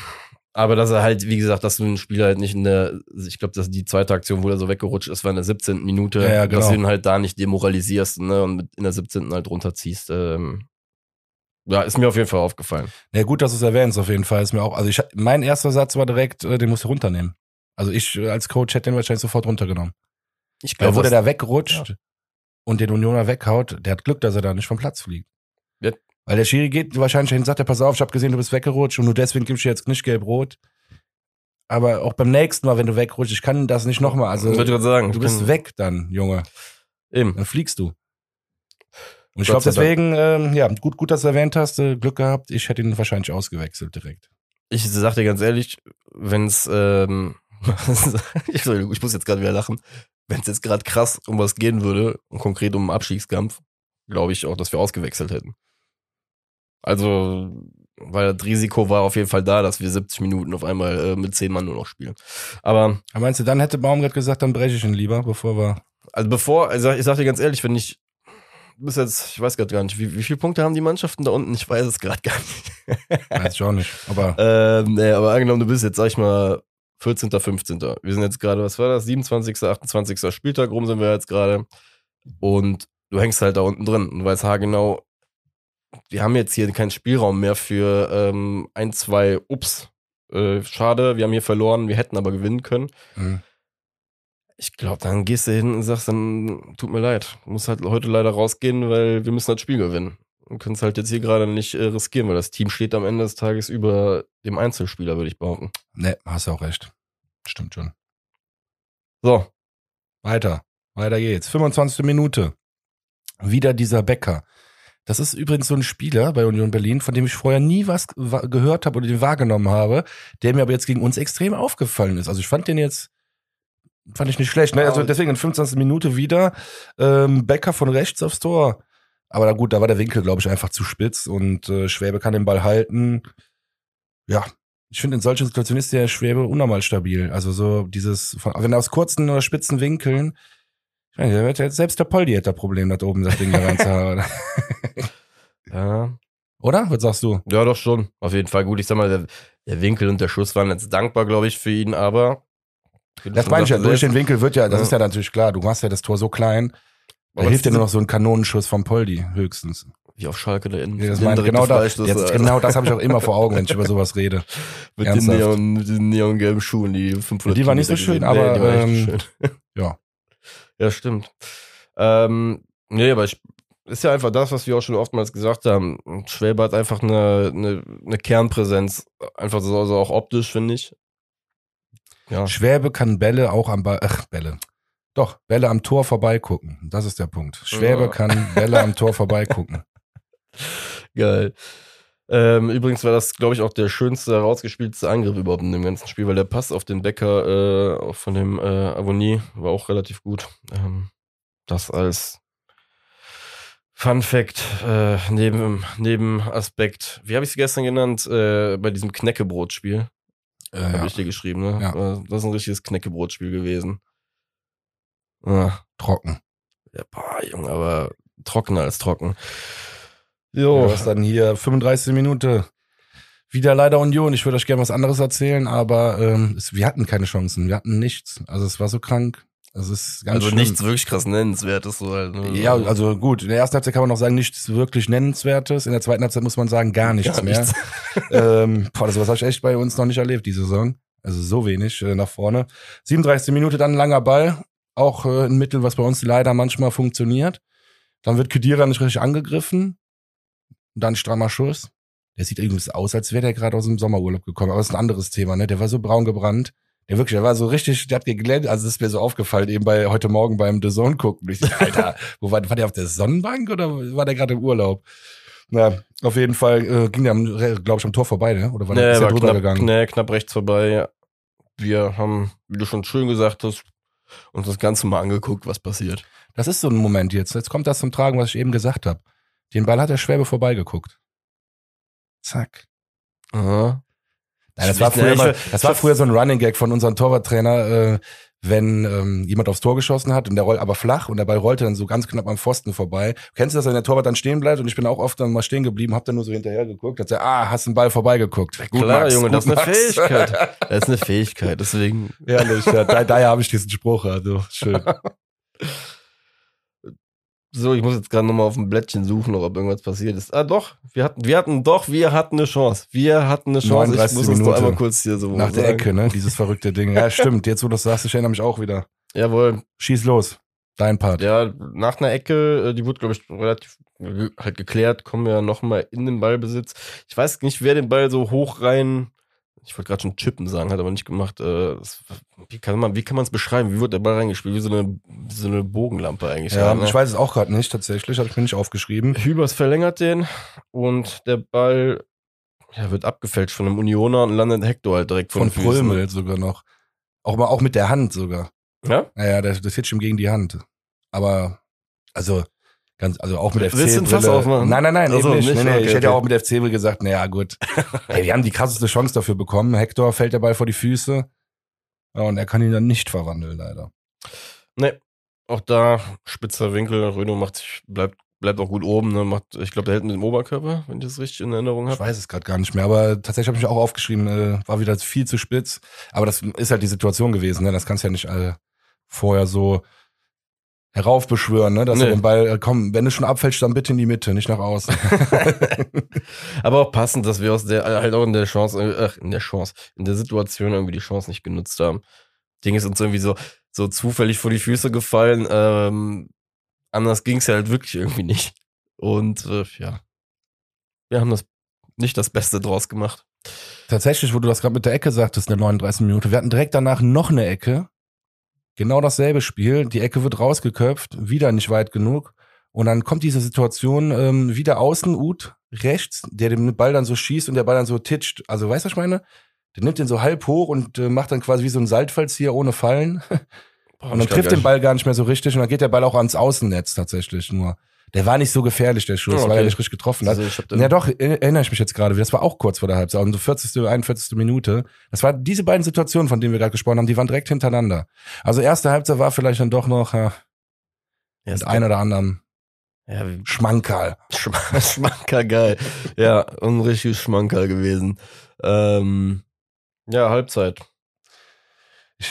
aber dass er halt, wie gesagt, dass du den Spieler halt nicht in der, ich glaube, dass die zweite Aktion, wo er so weggerutscht ist, war in der 17. Minute, Ja, ja, dass genau. du ihn halt da nicht demoralisierst ne, und in der 17. halt runterziehst. Ähm, ja, ist mir auf jeden Fall aufgefallen. Ja, gut, dass du es erwähnst, auf jeden Fall. Ist mir auch, also ich, mein erster Satz war direkt, äh, den musst du runternehmen. Also ich äh, als Coach hätte den wahrscheinlich sofort runtergenommen. Ich Weil wo der das- da wegrutscht und den Unioner weghaut, der hat Glück, dass er da nicht vom Platz fliegt. Ja. Weil der Schiri geht wahrscheinlich hin, sagt er, pass auf, ich habe gesehen, du bist weggerutscht und nur deswegen gibst du jetzt nicht gelb-rot. Aber auch beim nächsten Mal, wenn du wegrutschst, ich kann das nicht nochmal. Also ich wollte gerade sagen, du bist weg dann, Junge. Eben. Dann fliegst du. Und ich glaube deswegen, ähm, ja, gut, gut, dass du erwähnt hast, äh, Glück gehabt. Ich hätte ihn wahrscheinlich ausgewechselt direkt. Ich sag dir ganz ehrlich, wenn's, ähm, ich, ich muss jetzt gerade wieder lachen, wenn es jetzt gerade krass um was gehen würde und konkret um einen Abstiegskampf, glaube ich auch, dass wir ausgewechselt hätten. Also, weil das Risiko war auf jeden Fall da, dass wir 70 Minuten auf einmal äh, mit 10 Mann nur noch spielen. Aber, Aber meinst du, dann hätte Baumgart gesagt, dann breche ich ihn lieber, bevor wir. also bevor, also ich sag dir ganz ehrlich, wenn ich bis jetzt, ich weiß gerade gar nicht, wie, wie viele Punkte haben die Mannschaften da unten? Ich weiß es gerade gar nicht. Weiß ich auch nicht. Aber Ähm, nee, aber angenommen, du bist jetzt, sag ich mal, 14., 15. Wir sind jetzt gerade, was war das? 27., 28. Spieltag rum sind wir jetzt gerade. Und du hängst halt da unten drin und weißt haargenau, wir haben jetzt hier keinen Spielraum mehr für ähm, ein, zwei Ups. Äh, schade, wir haben hier verloren, wir hätten aber gewinnen können. mh, Ich glaube, dann gehst du hin und sagst dann, tut mir leid, muss halt heute leider rausgehen, weil wir müssen das Spiel gewinnen. Können es halt jetzt hier gerade nicht äh, riskieren, weil das Team steht am Ende des Tages über dem Einzelspieler, würde ich behaupten. ne, hast du auch recht. Stimmt schon. So, Weiter. Weiter geht's. 25. Minute. Wieder dieser Becker. Das ist übrigens so ein Spieler bei Union Berlin, von dem ich vorher nie was wa- gehört habe oder den wahrgenommen habe, der mir aber jetzt gegen uns extrem aufgefallen ist. Also ich fand den jetzt, fand ich nicht schlecht. Ne? Also deswegen in 25. Minute wieder ähm, Becker von rechts aufs Tor. Aber na gut, da war der Winkel, glaube ich, einfach zu spitz und äh, Schwäbe kann den Ball halten. Ja, ich finde in solchen Situationen ist der Schwäbe unnormal stabil. Also so dieses, von, wenn er aus kurzen oder spitzen Winkeln, ich meine, der wird jetzt selbst der Poldi hat da Problem, da oben das Ding da reinzuhauen. ja, Oder? Was sagst du? ja, doch schon. Auf jeden Fall gut. Ich sag mal, der, der Winkel und der Schuss waren jetzt dankbar, glaube ich, für ihn, aber Das meine ich ja, durch den Winkel wird ja, das Ja. ist ja natürlich klar, du machst ja das Tor so klein, da Aber hilft dir das- nur noch so ein Kanonenschuss vom Poldi höchstens. Wie auf Schalke da innen. Ja, das Den meine, direkte genau, da, Freistoß, jetzt, genau das habe ich auch immer vor Augen, wenn ich über sowas rede. Mit den, ernsthaft. Neon, mit den neongelben Schuhen, die 500 Die waren nicht so schön, gesehen. aber, die waren echt ähm, schön. ja. Ja, stimmt. Ähm, nee, aber ich, ist ja einfach das, was wir auch schon oftmals gesagt haben. Schwäbe hat einfach eine, eine, eine Kernpräsenz. Einfach so, also auch optisch, finde ich. Ja. Schwäbe kann Bälle auch am Ball, ach, Bälle. Doch, Bälle am Tor vorbeigucken. Das ist der Punkt. Schwäbe Ja. kann Bälle am Tor vorbeigucken. Geil. Ähm, übrigens war das, glaube ich, auch der schönste herausgespielteste Angriff überhaupt in dem ganzen Spiel, weil der Pass auf den Becker äh, von dem äh, Avonie war auch relativ gut. Ähm, das als Fun Fact, äh, neben, neben Aspekt. Wie habe ich es gestern genannt? Äh, bei diesem Knäckebrotspiel. Äh, Habe ja, ich dir geschrieben, ne? Ja. Das ist ein richtiges Knäckebrotspiel gewesen. Ah, trocken. ja, boah, Junge, aber trockener als trocken. Ja, Jo, was dann hier 35 Minute. Wieder leider Union. Ich würde euch gerne was anderes erzählen, aber ähm, es, wir hatten keine Chancen. Wir hatten nichts. Also es war so krank. Also es ist ganz also schlimm. nichts wirklich krass nennenswertes. So halt, ne? Ja, also gut. In der ersten Halbzeit kann man noch sagen, nichts wirklich Nennenswertes. In der zweiten Halbzeit muss man sagen, gar nichts Gar mehr. nichts. ähm, boah, das was habe ich echt bei uns noch nicht erlebt, die Saison. Also so wenig äh, nach vorne. 37. Minute dann ein langer Ball. Auch äh, ein Mittel, was bei uns leider manchmal funktioniert. Dann wird Kedira nicht richtig angegriffen. Und dann strammer Schuss. Der sieht irgendwie so aus, als wäre der gerade aus dem Sommerurlaub gekommen. Aber das ist ein anderes Thema, ne? Der war so braun gebrannt. Der wirklich, der war so richtig, der hat geglänzt. Also das ist mir so aufgefallen, eben bei heute Morgen beim The Zone gucken. Ich dachte, Alter, wo war, war der auf der Sonnenbank oder war der gerade im Urlaub? Na, auf jeden Fall äh, ging der, glaube ich, am Tor vorbei, ne? Oder war der, Nee, war drüber knapp, gegangen? nee, knapp rechts vorbei. Wir haben, wie du schon schön gesagt hast, uns das Ganze mal angeguckt, was passiert. Das ist so ein Moment jetzt. Jetzt kommt das zum Tragen, was ich eben gesagt habe. Den Ball hat der Schwäbe vorbeigeguckt. Zack. Aha. Nein, das war, früher ich- mal, das war früher so ein Running Gag von unserem Torwarttrainer, äh, wenn ähm, jemand aufs Tor geschossen hat und der rollt aber flach und der Ball rollte dann so ganz knapp am Pfosten vorbei. Kennst du das, wenn der Torwart dann stehen bleibt und ich bin auch oft dann mal stehen geblieben, hab dann nur so hinterher geguckt, hat gesagt, ah, hast den Ball vorbeigeguckt. Gut, Klar, Max, Junge, gut, das ist eine Max. Fähigkeit. Das ist eine Fähigkeit, deswegen. Ehrlich, ja, da, daher habe ich diesen Spruch, also schön. So, ich muss jetzt gerade nochmal auf dem Blättchen suchen, noch, ob irgendwas passiert ist. Ah, doch, wir hatten, wir hatten, doch, wir hatten eine Chance. Wir hatten eine Chance. Ich 39 muss uns noch Minute. einmal kurz hier so Nach der sagen. Ecke, ne, dieses verrückte Ding. Ja, stimmt, jetzt wo du das sagst, ich erinnere mich auch wieder. Jawohl. Schieß los, dein Part. Ja, nach einer Ecke, äh, die wurde, glaube ich, relativ halt geklärt, kommen wir nochmal in den Ballbesitz. Ich weiß nicht, wer den Ball so hoch rein, ich wollte gerade schon chippen sagen, hat aber nicht gemacht. Äh, das, wie kann man, wie kann man es beschreiben? Wie wird der Ball reingespielt? Wie so eine, so eine Bogenlampe eigentlich. Ja, ne? ich weiß es auch gerade nicht, tatsächlich, habe ich mir nicht aufgeschrieben. Hübers verlängert den und der Ball ja, wird abgefälscht von einem Unioner und landet Hector halt direkt Von den Füßen. Prömel sogar noch. Auch mal auch mit der Hand sogar. Ja? Naja, das, das hitcht ihm gegen die Hand. Aber, also, ganz, also auch mit Willst FC-Brille. Fass aufmachen? Nein, nein, nein, Ach so, eben nicht. nicht? Nee, nee, Okay, ich hätte ja okay. auch mit FC-Brille gesagt, naja, gut. Ey, wir haben die krasseste Chance dafür bekommen. Hector fällt der Ball vor die Füße. Ja, und er kann ihn dann nicht verwandeln, leider. Nee, auch da spitzer Winkel. Röno macht sich, bleibt, bleibt auch gut oben. Ne? Macht, ich glaube, der hält mit dem Oberkörper, wenn ich das richtig in Erinnerung Ich habe. weiß es gerade gar nicht mehr, aber tatsächlich habe ich mich auch aufgeschrieben, äh, war wieder viel zu spitz. Aber das ist halt die Situation gewesen, ne? Das kannst du ja nicht äh, vorher so heraufbeschwören, ne? Dass Nee. er den Ball, äh, komm, wenn du schon abfällst, dann bitte in die Mitte, nicht nach außen. Aber auch passend, dass wir aus der, halt auch in der Chance, äh, ach, in der Chance, in der Situation irgendwie die Chance nicht genutzt haben. Ding ist uns irgendwie so, so zufällig vor die Füße gefallen. Ähm, anders ging es ja halt wirklich irgendwie nicht. Und äh, ja, wir haben das nicht das Beste draus gemacht. Tatsächlich, wo du das gerade mit der Ecke sagtest, in der 39. Minute, wir hatten direkt danach noch eine Ecke. Genau dasselbe Spiel. Die Ecke wird rausgeköpft, wieder nicht weit genug. Und dann kommt diese Situation, ähm, wieder außen, Ut, rechts, der den Ball dann so schießt und der Ball dann so titscht. Also, weißt du, was ich meine? Der nimmt den so halb hoch und äh, macht dann quasi wie so ein Saltfallzieher ohne Fallen. Boah, Und dann trifft den Ball gar nicht mehr so richtig und dann geht der Ball auch ans Außennetz tatsächlich nur. Der war nicht so gefährlich, der Schuss, Ah, weil er okay. nicht richtig getroffen hat. Also Ja doch, er- erinnere ich mich jetzt gerade. Das war auch kurz vor der Halbzeit, um so 40., 41. Minute. Das war diese beiden Situationen, von denen wir gerade gesprochen haben, die waren direkt hintereinander. Also erste Halbzeit war vielleicht dann doch noch äh, ja, mit ein oder anderem ja, Schmankerl. Schm- Schmankerl geil. Ja, ein richtiges Schmankerl gewesen. Ähm, ja, Halbzeit.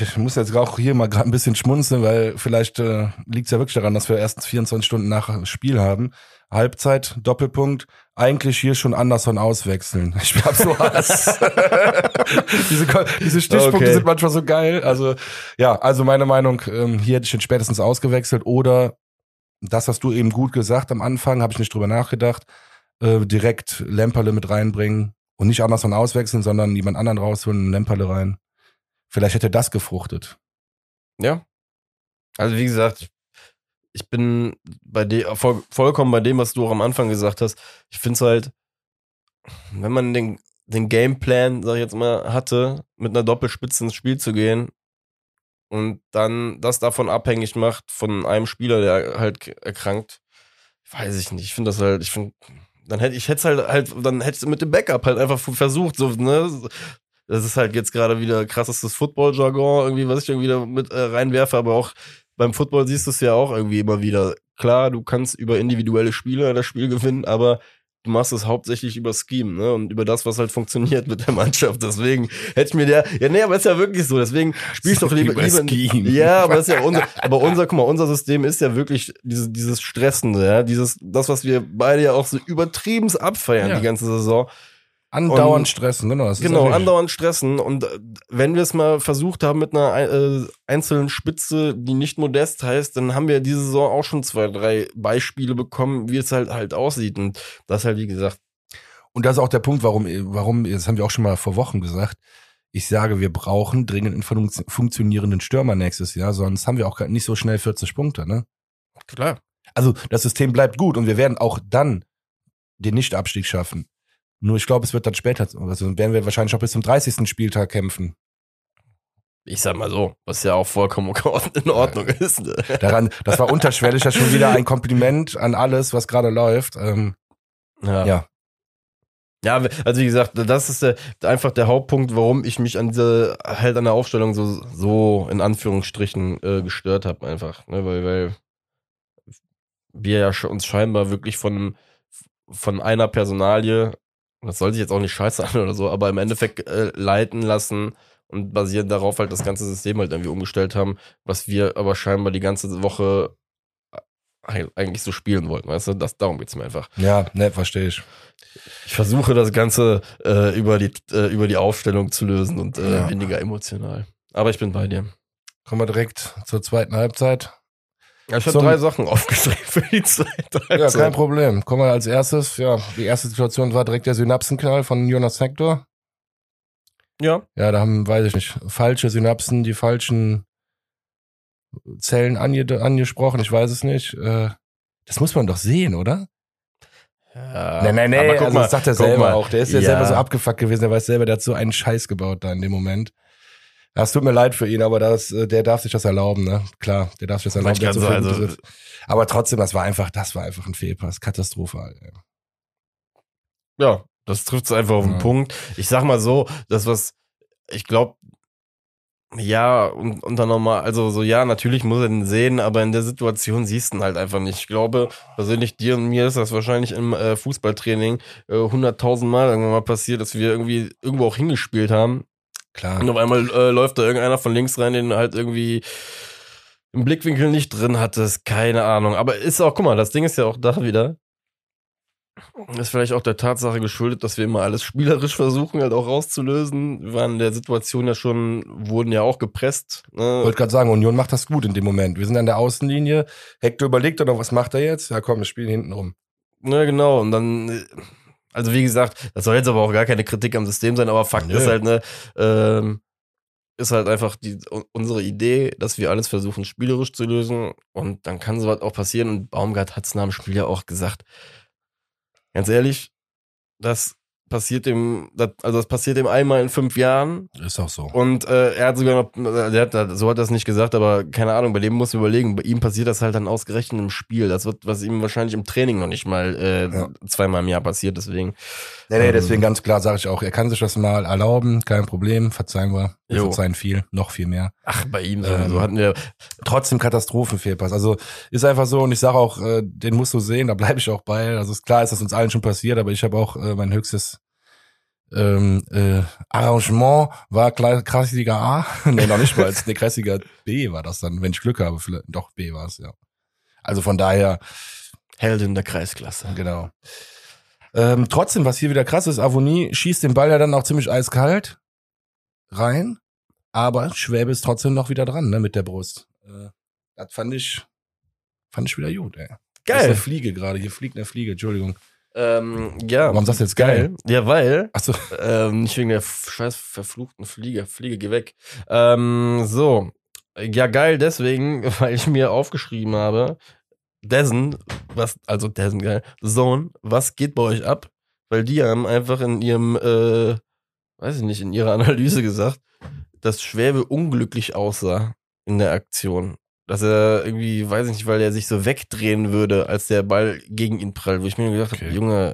Ich muss jetzt auch hier mal gerade ein bisschen schmunzeln, weil vielleicht äh, liegt es ja wirklich daran, dass wir erst 24 Stunden nach Spiel haben. Halbzeit, Doppelpunkt, eigentlich hier schon Anderson auswechseln. Ich hab so Hass. diese, diese Stichpunkte okay. sind manchmal so geil. Also, ja, also meine Meinung, ähm, hier hätte ich ihn spätestens ausgewechselt oder das hast du eben gut gesagt am Anfang, habe ich nicht drüber nachgedacht, äh, direkt Lemperle mit reinbringen und nicht Anderson auswechseln, sondern jemand anderen rausholen, Lemperle rein. Vielleicht hätte das gefruchtet. Ja. Also wie gesagt, ich bin bei dem voll, vollkommen bei dem, was du auch am Anfang gesagt hast. Ich finde es halt, wenn man den, den Gameplan, sag ich jetzt mal, hatte, mit einer Doppelspitze ins Spiel zu gehen und dann das davon abhängig macht von einem Spieler, der halt erkrankt, weiß ich nicht. Ich finde das halt, ich finde, dann hätte ich hätte halt halt, dann hätte mit dem Backup halt einfach versucht, so, ne? Das ist halt jetzt gerade wieder krassestes Football-Jargon, irgendwie, was ich irgendwie da mit äh, reinwerfe, aber auch beim Football siehst du es ja auch irgendwie immer wieder. Klar, du kannst über individuelle Spieler das Spiel gewinnen, aber du machst es hauptsächlich über Scheme, ne? Und über das, was halt funktioniert mit der Mannschaft. Deswegen hätte ich mir der. Ja, nee, aber ist ja wirklich so. Deswegen spiel ich doch lieber. lieber Scheme. Ja, aber ist ja unser. aber unser, guck mal, unser System ist ja wirklich dieses, dieses Stressende, ja. Dieses, das, was wir beide ja auch so übertrieben abfeiern ja. die ganze Saison. Andauernd und, stressen, genau. genau, andauernd stressen. Und äh, wenn wir es mal versucht haben mit einer äh, einzelnen Spitze, die nicht modest heißt, dann haben wir diese Saison auch schon zwei, drei Beispiele bekommen, wie es halt halt aussieht. Und das halt, wie gesagt. Und das ist auch der Punkt, warum, warum, das haben wir auch schon mal vor Wochen gesagt, ich sage, wir brauchen dringend einen funktionierenden Stürmer nächstes Jahr, sonst haben wir auch nicht so schnell 40 Punkte, ne? Klar. Also das System bleibt gut und wir werden auch dann den Nichtabstieg schaffen. Nur ich glaube, es wird dann später, also werden wir wahrscheinlich auch bis zum 30. Spieltag kämpfen. Ich sag mal so, was ja auch vollkommen in Ordnung ja. ist. Ne? Daran, das war unterschwellig ja schon wieder ein Kompliment an alles, was gerade läuft. Ähm, ja. ja. Ja, also wie gesagt, das ist der, einfach der Hauptpunkt, warum ich mich an diese, halt an der Aufstellung so, so in Anführungsstrichen äh, gestört habe, einfach. Ne? Weil, weil wir ja uns scheinbar wirklich von, von einer Personalie das soll sich jetzt auch nicht scheiße an oder so, aber im Endeffekt äh, leiten lassen und basierend darauf halt das ganze System halt irgendwie umgestellt haben, was wir aber scheinbar die ganze Woche äh, eigentlich so spielen wollten, weißt du? Das, darum geht's mir einfach. Ja, ne, verstehe ich. Ich versuche das Ganze äh, über, die, äh, über die Aufstellung zu lösen und äh, ja. weniger emotional. Aber ich bin bei dir. Kommen wir direkt zur zweiten Halbzeit. Ja, ich habe drei Sachen aufgeschrieben für die zweite Ja, kein Problem. Kommen wir als erstes. Ja, die erste Situation war direkt der Synapsenknall von Jonas Hector. Ja. Ja, da haben, weiß ich nicht, falsche Synapsen, die falschen Zellen ange angesprochen. Ich weiß es nicht. Äh, das muss man doch sehen, oder? Ja, nein, nein, nein. Also, mal, das sagt er selber mal. auch. Der ist ja, ja selber so abgefuckt gewesen. Der weiß selber, der hat so einen Scheiß gebaut da in dem Moment. Es tut mir leid für ihn, aber das, äh, der darf sich das erlauben, ne? Klar, der darf sich das erlauben. Der so, also, aber trotzdem, das war einfach, das war einfach ein Fehlpass. Katastrophal. Ey. Ja, das trifft es einfach auf den ja. Punkt. Ich sag mal so, das was, ich glaube, ja, und, und dann nochmal, also so, ja, natürlich muss er den sehen, aber in der Situation siehst du ihn halt einfach nicht. Ich glaube, persönlich dir und mir ist das wahrscheinlich im äh, Fußballtraining hunderttausend äh, Mal irgendwann mal passiert, dass wir irgendwie irgendwo auch hingespielt haben Klar. Und auf einmal äh, läuft da irgendeiner von links rein, den halt irgendwie im Blickwinkel nicht drin hattest. Keine Ahnung. Aber ist auch, guck mal, das Ding ist ja auch da wieder. Ist vielleicht auch der Tatsache geschuldet, dass wir immer alles spielerisch versuchen, halt auch rauszulösen. Wir waren in der Situation ja schon, wurden ja auch gepresst. Ne? Wollte gerade sagen, Union macht das gut in dem Moment. Wir sind an der Außenlinie. Hector überlegt doch noch, was macht er jetzt? Ja komm, wir spielen hinten rum. Ja, genau. Und dann also wie gesagt, das soll jetzt aber auch gar keine Kritik am System sein, aber Fakt Nö. ist halt, ne, ähm, ist halt einfach die, unsere Idee, dass wir alles versuchen, spielerisch zu lösen. Und dann kann sowas auch passieren. Und Baumgart hat es nach dem Spiel ja auch gesagt. Ganz ehrlich, das passiert dem, das, also das passiert dem einmal in fünf Jahren. Ist auch so. Und äh, er hat sogar noch, der hat, so hat er es nicht gesagt, aber keine Ahnung, bei dem muss man überlegen, bei ihm passiert das halt dann ausgerechnet im Spiel. Das wird, was ihm wahrscheinlich im Training noch nicht mal äh, ja. zweimal im Jahr passiert, deswegen. Nee, nee, ähm, deswegen ganz klar sage ich auch, er kann sich das mal erlauben, kein Problem, verzeihen wir. Wir jo. verzeihen viel, noch viel mehr. Ach, bei ihm sowieso ähm, hatten wir. Trotzdem Katastrophenfehlpass. Also ist einfach so und ich sage auch, äh, den musst du sehen, da bleibe ich auch bei. Also ist klar, ist das uns allen schon passiert, aber ich habe auch äh, mein höchstes ähm, äh, Arrangement war Kreisliga A. nee, noch nicht mal. Nee, Kreisliga B war das dann, wenn ich Glück habe. Vielleicht, doch, B war es, ja. Also von daher, Heldin der Kreisklasse. genau. Ähm, trotzdem, was hier wieder krass ist, Avonie schießt den Ball ja dann auch ziemlich eiskalt rein, aber Schwäbe ist trotzdem noch wieder dran, ne, mit der Brust. Äh, das fand ich, fand ich wieder gut, ey. Das ist eine Geil. Fliege gerade, hier fliegt eine Fliege, Entschuldigung. Ähm, ja. Warum sagst du jetzt geil? Ja, weil, Achso, ähm, nicht wegen der scheiß verfluchten Fliege. Fliege, geh weg. Ähm, so. Ja, geil, deswegen, weil ich mir aufgeschrieben habe, Dessen, was, also Dessen, geil, Zone, was geht bei euch ab? Weil die haben einfach in ihrem, äh, weiß ich nicht, in ihrer Analyse gesagt, dass Schwäbe unglücklich aussah in der Aktion. Dass er irgendwie, weiß ich nicht, weil er sich so wegdrehen würde, als der Ball gegen ihn prallt. Wo ich mir gedacht habe, Okay. Junge,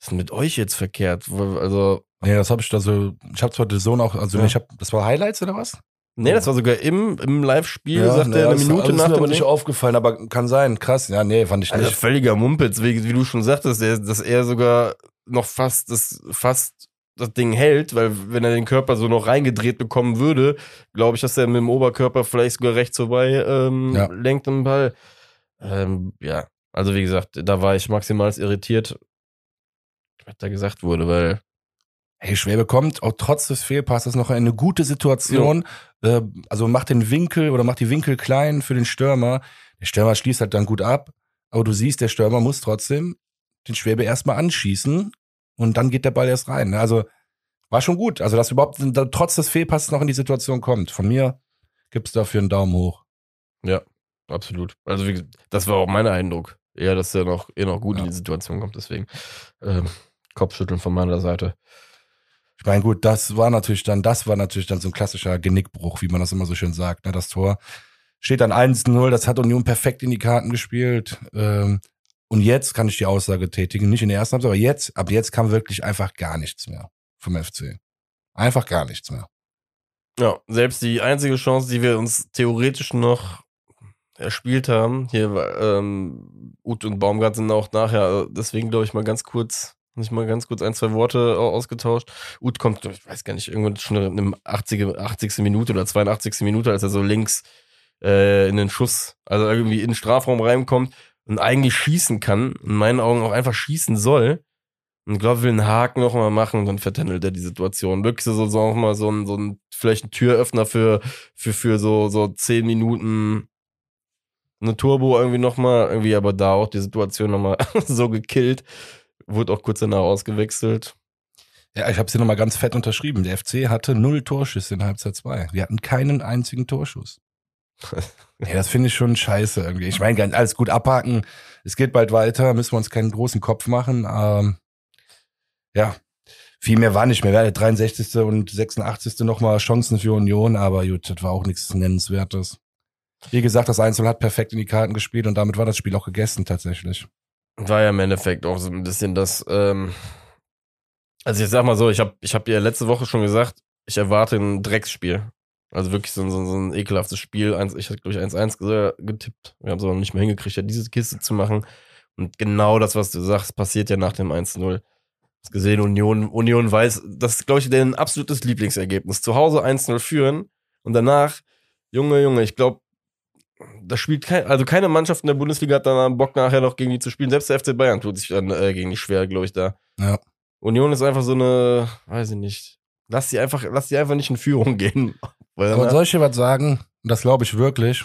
was ist denn mit euch jetzt verkehrt? Also, nee, das habe ich da so, ich habe zwar den Sohn auch, also Ja. ich habe, das war Highlights oder was? nee, das war sogar im, im Live-Spiel, sagt nee, er eine das- Minute also ist nach mir dem aber nicht aufgefallen, aber kann sein, krass. Ja, nee, fand ich Also nicht. völliger Mumpitz, wie, wie du schon sagtest, dass er sogar noch fast das, fast das Ding hält, weil wenn er den Körper so noch reingedreht bekommen würde, glaube ich, dass er mit dem Oberkörper vielleicht sogar rechts vorbei ähm, Ja. lenkt den Ball. Ähm, ja, also wie gesagt, da war ich maximal irritiert, was da gesagt wurde, weil Hey, Schwäbe kommt auch trotz des Fehlpasses noch in eine gute Situation. Äh, also macht den Winkel oder macht die Winkel klein für den Stürmer. Der Stürmer schließt halt dann gut ab. Aber du siehst, der Stürmer muss trotzdem den Schwäbe erstmal anschießen und dann geht der Ball erst rein. ne? Also war schon gut. Also, dass überhaupt trotz des Fehlpasses noch in die Situation kommt. Von mir gibt's dafür einen Daumen hoch. Ja, absolut. Also wie, das war auch mein Eindruck. Eher, dass er noch, eher noch gut Ja. in die Situation kommt, deswegen ähm, Kopfschütteln von meiner Seite. Ich meine, gut, das war natürlich dann, das war natürlich dann so ein klassischer Genickbruch, wie man das immer so schön sagt. Ne? Das Tor steht dann 1-0, das hat Union perfekt in die Karten gespielt. Ähm, und jetzt kann ich die Aussage tätigen, nicht in der ersten Halbzeit, aber jetzt, ab jetzt kam wirklich einfach gar nichts mehr vom FC. Einfach gar nichts mehr. Ja, selbst die einzige Chance, die wir uns theoretisch noch erspielt haben, hier ähm, Ut und Baumgart sind auch nachher, deswegen glaube ich mal ganz kurz, nicht mal ganz kurz ein, zwei Worte au- ausgetauscht. Ut kommt, ich weiß gar nicht, irgendwann schon in einem 80. 80. Minute oder 82. Minute, als er so links äh, in den Schuss, also irgendwie in den Strafraum reinkommt und eigentlich schießen kann, in meinen Augen auch einfach schießen soll. Und ich glaube, will einen Haken noch mal machen und dann vertändelt er die Situation. Wirklich so, so auch mal so ein, so ein, vielleicht ein Türöffner für, für, für so, so zehn Minuten eine Turbo irgendwie noch mal, irgendwie aber da auch die Situation noch mal so gekillt. Wurde auch kurz danach ausgewechselt. Ja, ich habe es nochmal ganz fett unterschrieben. Der FC hatte null Torschüsse in Halbzeit 2. Wir hatten keinen einzigen Torschuss. ja, das finde ich schon scheiße irgendwie. Ich meine, alles gut abhaken. Es geht bald weiter, müssen wir uns keinen großen Kopf machen. Ähm, ja, viel mehr war nicht mehr. Wir hatten 63. und 86. nochmal Chancen für Union, aber gut, das war auch nichts Nennenswertes. Wie gesagt, das Einzel hat perfekt in die Karten gespielt und damit war das Spiel auch gegessen tatsächlich. War ja im Endeffekt auch so ein bisschen das, ähm, also ich sag mal so, ich habe ich hab ja letzte Woche schon gesagt, ich erwarte ein Drecksspiel. Also wirklich so ein, so so ein ekelhaftes Spiel. Ich hatte, glaube ich, 1-1 ge- getippt. Wir haben es aber noch nicht mehr hingekriegt, ja, diese Kiste zu machen. Und genau das, was du sagst, passiert ja nach dem 1-0. Hast gesehen, Union, Union weiß, das ist, glaube ich, deren absolutes Lieblingsergebnis. Zu Hause 1-0 führen und danach, Junge, Junge, ich glaube, da spielt kein, also keine Mannschaft in der Bundesliga hat dann Bock nachher noch gegen die zu spielen. Selbst der FC Bayern tut sich dann äh, gegen die schwer, glaube ich, da. Ja. Union ist einfach so eine, weiß ich nicht. Lass sie einfach, lass sie einfach nicht in Führung gehen. Weil ich dir was sagen? Und Das glaube ich wirklich.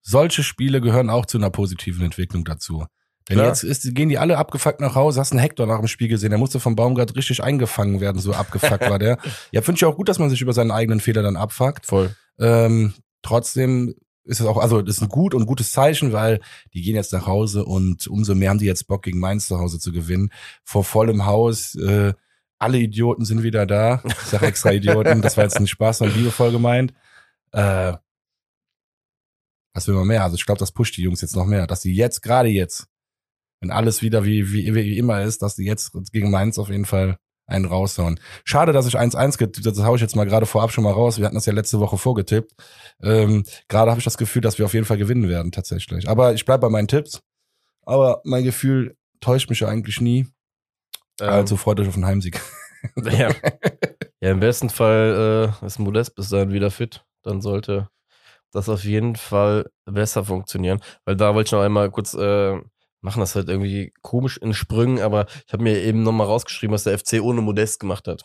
Solche Spiele gehören auch zu einer positiven Entwicklung dazu. Denn Klar. jetzt ist, gehen die alle abgefuckt nach Hause. Hast einen Hector nach dem Spiel gesehen. Der musste vom Baumgart richtig eingefangen werden, so abgefuckt war der. Ja, finde ich auch gut, dass man sich über seinen eigenen Fehler dann abfuckt. voll. Ähm, trotzdem ist es auch, also das ist ein gut und gutes Zeichen, weil die gehen jetzt nach Hause und umso mehr haben die jetzt Bock, gegen Mainz zu Hause zu gewinnen. Vor vollem Haus, äh, alle Idioten sind wieder da. Ich sag extra Idioten, das war jetzt ein Spaß und liebevoll gemeint. Äh, was will man mehr? Also ich glaube, das pusht die Jungs jetzt noch mehr, dass die jetzt, gerade jetzt, wenn alles wieder wie, wie, wie immer ist, dass die jetzt gegen Mainz auf jeden Fall einen raushauen. Schade, dass ich 1-1 getippt habe. Das hau ich jetzt mal gerade vorab schon mal raus. Wir hatten das ja letzte Woche vorgetippt. Ähm, gerade habe ich das Gefühl, dass wir auf jeden Fall gewinnen werden, tatsächlich. Aber ich bleib bei meinen Tipps. Aber mein Gefühl täuscht mich ja eigentlich nie. Ähm, Also freut euch auf den Heimsieg. Ja, ja im besten Fall äh, ist Modest bis dahin wieder fit. Dann sollte das auf jeden Fall besser funktionieren. Weil da wollte ich noch einmal kurz äh, machen, das halt irgendwie komisch in Sprüngen, aber ich habe mir eben nochmal rausgeschrieben, was der FC ohne Modest gemacht hat.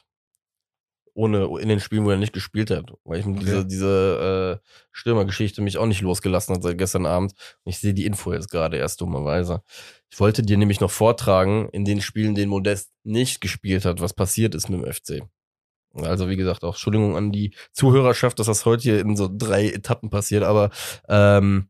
Ohne in den Spielen, wo er nicht gespielt hat. Weil ich okay. diese, diese äh, Stürmergeschichte mich auch nicht losgelassen hat seit gestern Abend. Und ich sehe die Info jetzt gerade erst dummerweise. Ich wollte dir nämlich noch vortragen, in den Spielen, den Modest nicht gespielt hat, was passiert ist mit dem FC. Also wie gesagt, auch Entschuldigung an die Zuhörerschaft, dass das heute hier in so drei Etappen passiert, aber ähm,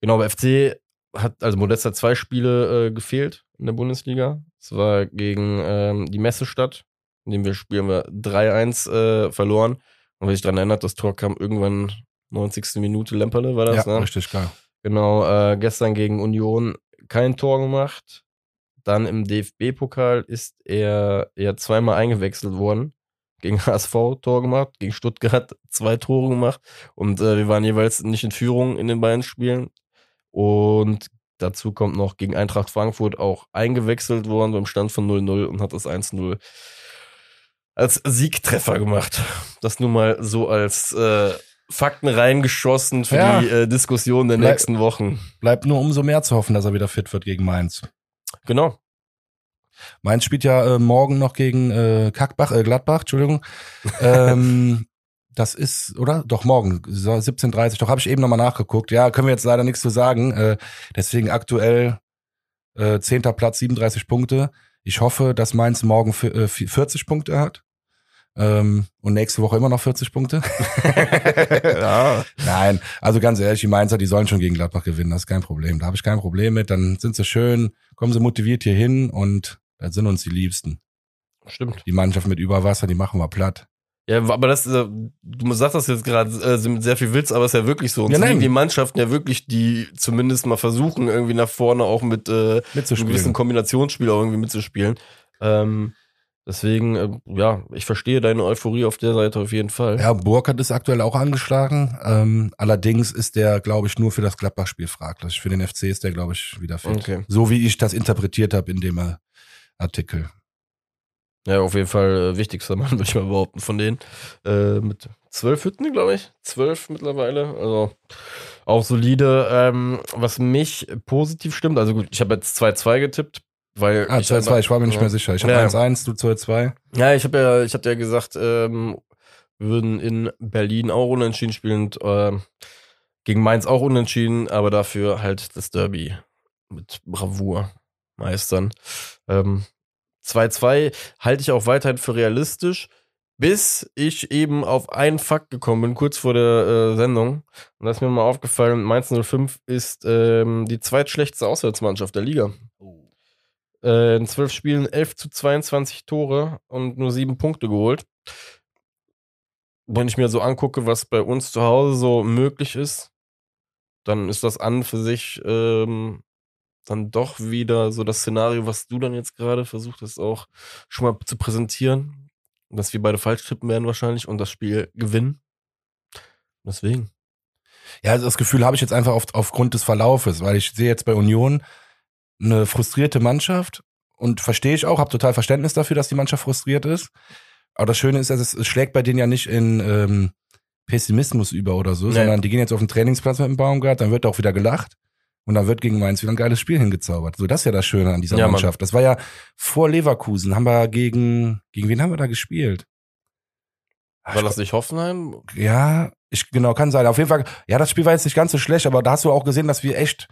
genau, bei FC hat, also Modest hat zwei Spiele äh, gefehlt in der Bundesliga. Es war gegen ähm, die Messestadt, in dem wir spielen wir 3-1 äh, verloren. Und wenn ich daran erinnert, das Tor kam irgendwann 90. Minute, Lemperle war das, ja, ne? richtig, klar. Genau, äh, gestern gegen Union kein Tor gemacht. Dann im DFB-Pokal ist er ja zweimal eingewechselt worden. Gegen HSV Tor gemacht, gegen Stuttgart zwei Tore gemacht. Und äh, wir waren jeweils nicht in Führung in den beiden Spielen. Und dazu kommt noch gegen Eintracht Frankfurt auch eingewechselt worden beim Stand von 0-0 und hat das 1-0 als Siegtreffer gemacht. Das nur mal so als äh, Fakten reingeschossen für ja. die äh, Diskussion der Bleib, nächsten Wochen. Bleibt nur umso mehr zu hoffen, dass er wieder fit wird gegen Mainz. Genau. Mainz spielt ja äh, morgen noch gegen äh, Kackbach, äh, Gladbach, Entschuldigung. ähm, das ist, oder? Doch morgen, 17.30 Doch habe ich eben nochmal nachgeguckt. Ja, können wir jetzt leider nichts zu sagen. Äh, deswegen aktuell äh, 10. Platz, 37 Punkte. Ich hoffe, dass Mainz morgen für, äh, 40 Punkte hat. Ähm, und nächste Woche immer noch 40 Punkte. ja. Nein, also ganz ehrlich, die Mainzer, die sollen schon gegen Gladbach gewinnen, das ist kein Problem. Da habe ich kein Problem mit. Dann sind sie schön, kommen sie motiviert hier hin und da sind uns die Liebsten. Stimmt. Die Mannschaft mit Überwasser, die machen wir platt. Ja, aber das, äh, du sagst das jetzt gerade äh, mit sehr viel Witz, aber es ist ja wirklich so. Und ja, nein. die Mannschaften ja wirklich, die zumindest mal versuchen, irgendwie nach vorne auch mit äh, einem gewissen Kombinationsspiel auch irgendwie mitzuspielen. Ähm, deswegen, äh, ja, ich verstehe deine Euphorie auf der Seite auf jeden Fall. Ja, Burkhardt ist aktuell auch angeschlagen. Ähm, allerdings ist der, glaube ich, nur für das Gladbach-Spiel fraglich. Für den FC ist der, glaube ich, wieder fit. Okay. So wie ich das interpretiert habe in dem äh, Artikel. Ja, auf jeden Fall äh, wichtigster Mann, würde ich mal behaupten, von denen. Äh, mit zwölf Hütten, glaube ich. Zwölf mittlerweile. Also auch solide. Ähm, was mich positiv stimmt, also gut, ich habe jetzt 2-2 getippt, weil. Ah, 2-2, ich war mir nicht ja. mehr sicher. Ich habe ja. 1-1, du 2-2. Ja, ich habe ja, ich hatte ja gesagt, ähm, wir würden in Berlin auch unentschieden spielen und äh, gegen Mainz auch unentschieden, aber dafür halt das Derby mit Bravour meistern. Ähm, 2-2 halte ich auch weiterhin für realistisch, bis ich eben auf einen Fakt gekommen bin, kurz vor der äh, Sendung. Und da ist mir mal aufgefallen, Mainz 05 ist ähm, die zweitschlechteste Auswärtsmannschaft der Liga. Äh, in zwölf Spielen 11 zu 22 Tore und nur sieben Punkte geholt. Wenn ich mir so angucke, was bei uns zu Hause so möglich ist, dann ist das an für sich ähm, dann doch wieder so das Szenario, was du dann jetzt gerade versucht hast, auch schon mal zu präsentieren. Dass wir beide falsch tippen werden wahrscheinlich und das Spiel gewinnen. Deswegen. Ja, also das Gefühl habe ich jetzt einfach auf, aufgrund des Verlaufes, weil ich sehe jetzt bei Union eine frustrierte Mannschaft und verstehe ich auch, habe total Verständnis dafür, dass die Mannschaft frustriert ist. Aber das Schöne ist, es, es schlägt bei denen ja nicht in ähm, Pessimismus über oder so, nee. sondern die gehen jetzt auf den Trainingsplatz mit dem Baumgart, dann wird auch wieder gelacht. Und dann wird gegen Mainz wieder ein geiles Spiel hingezaubert. So, das ist ja das Schöne an dieser ja, Mannschaft. Mann. Das war ja vor Leverkusen. Haben wir gegen, gegen wen haben wir da gespielt? War das nicht Hoffenheim? Ja, ich, genau, kann sein. Auf jeden Fall, ja, das Spiel war jetzt nicht ganz so schlecht, aber da hast du auch gesehen, dass wir echt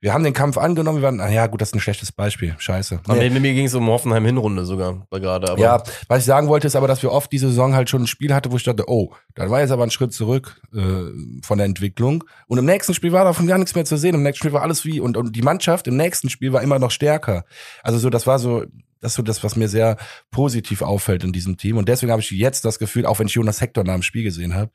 wir haben den Kampf angenommen, wir waren, ah ja, gut, das ist ein schlechtes Beispiel. Scheiße. Nee. Mir, ging es um Hoffenheim-Hinrunde sogar gerade. Aber ja, was ich sagen wollte, ist aber, dass wir oft diese Saison halt schon ein Spiel hatte, wo ich dachte, oh, da war jetzt aber ein Schritt zurück äh, von der Entwicklung. Und im nächsten Spiel war davon gar nichts mehr zu sehen. Im nächsten Spiel war alles wie, und, und die Mannschaft im nächsten Spiel war immer noch stärker. Also so, das war so, das ist so das, was mir sehr positiv auffällt in diesem Team. Und deswegen habe ich jetzt das Gefühl, auch wenn ich Jonas Hector nach dem Spiel gesehen habe,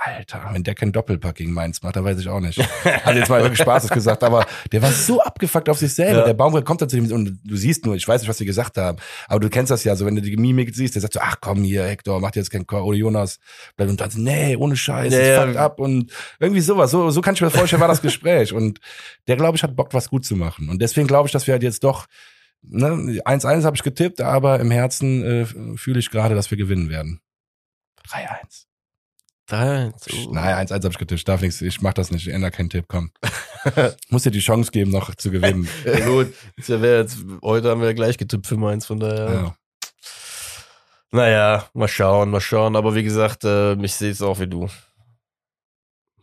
Alter, wenn der kein Doppelpack gegen Mainz macht, dann weiß ich auch nicht. Also jetzt mal wirklich Spaß gesagt, aber der war so abgefuckt auf sich selber. Ja. Der Baumgart kommt dann zu ihm und du siehst nur, ich weiß nicht, was sie gesagt haben, aber du kennst das ja so, wenn du die Mimik siehst, der sagt so, ach komm hier, Hector, mach jetzt kein Chor, oder Jonas, bleib und dann so, nee, ohne Scheiß, ja, ja. fuckt ab und irgendwie sowas, so, so kann ich mir vorstellen, war das Gespräch und der, glaube ich, hat Bock, was gut zu machen und deswegen glaube ich, dass wir halt jetzt doch ne, 1-1 habe ich getippt, aber im Herzen äh, fühle ich gerade, dass wir gewinnen werden. 3-1. 3-1. Uh. Nein, 1-1 habe ich getippt. Darf nichts. Ich mach das nicht. Ich ändere keinen Tipp. Komm. Muss dir die Chance geben, noch zu gewinnen. Ja, gut, ja jetzt, heute haben wir ja gleich getippt für Mainz, von daher. Ja. Naja, mal schauen, mal schauen. Aber wie gesagt, äh, ich sehe es auch wie du.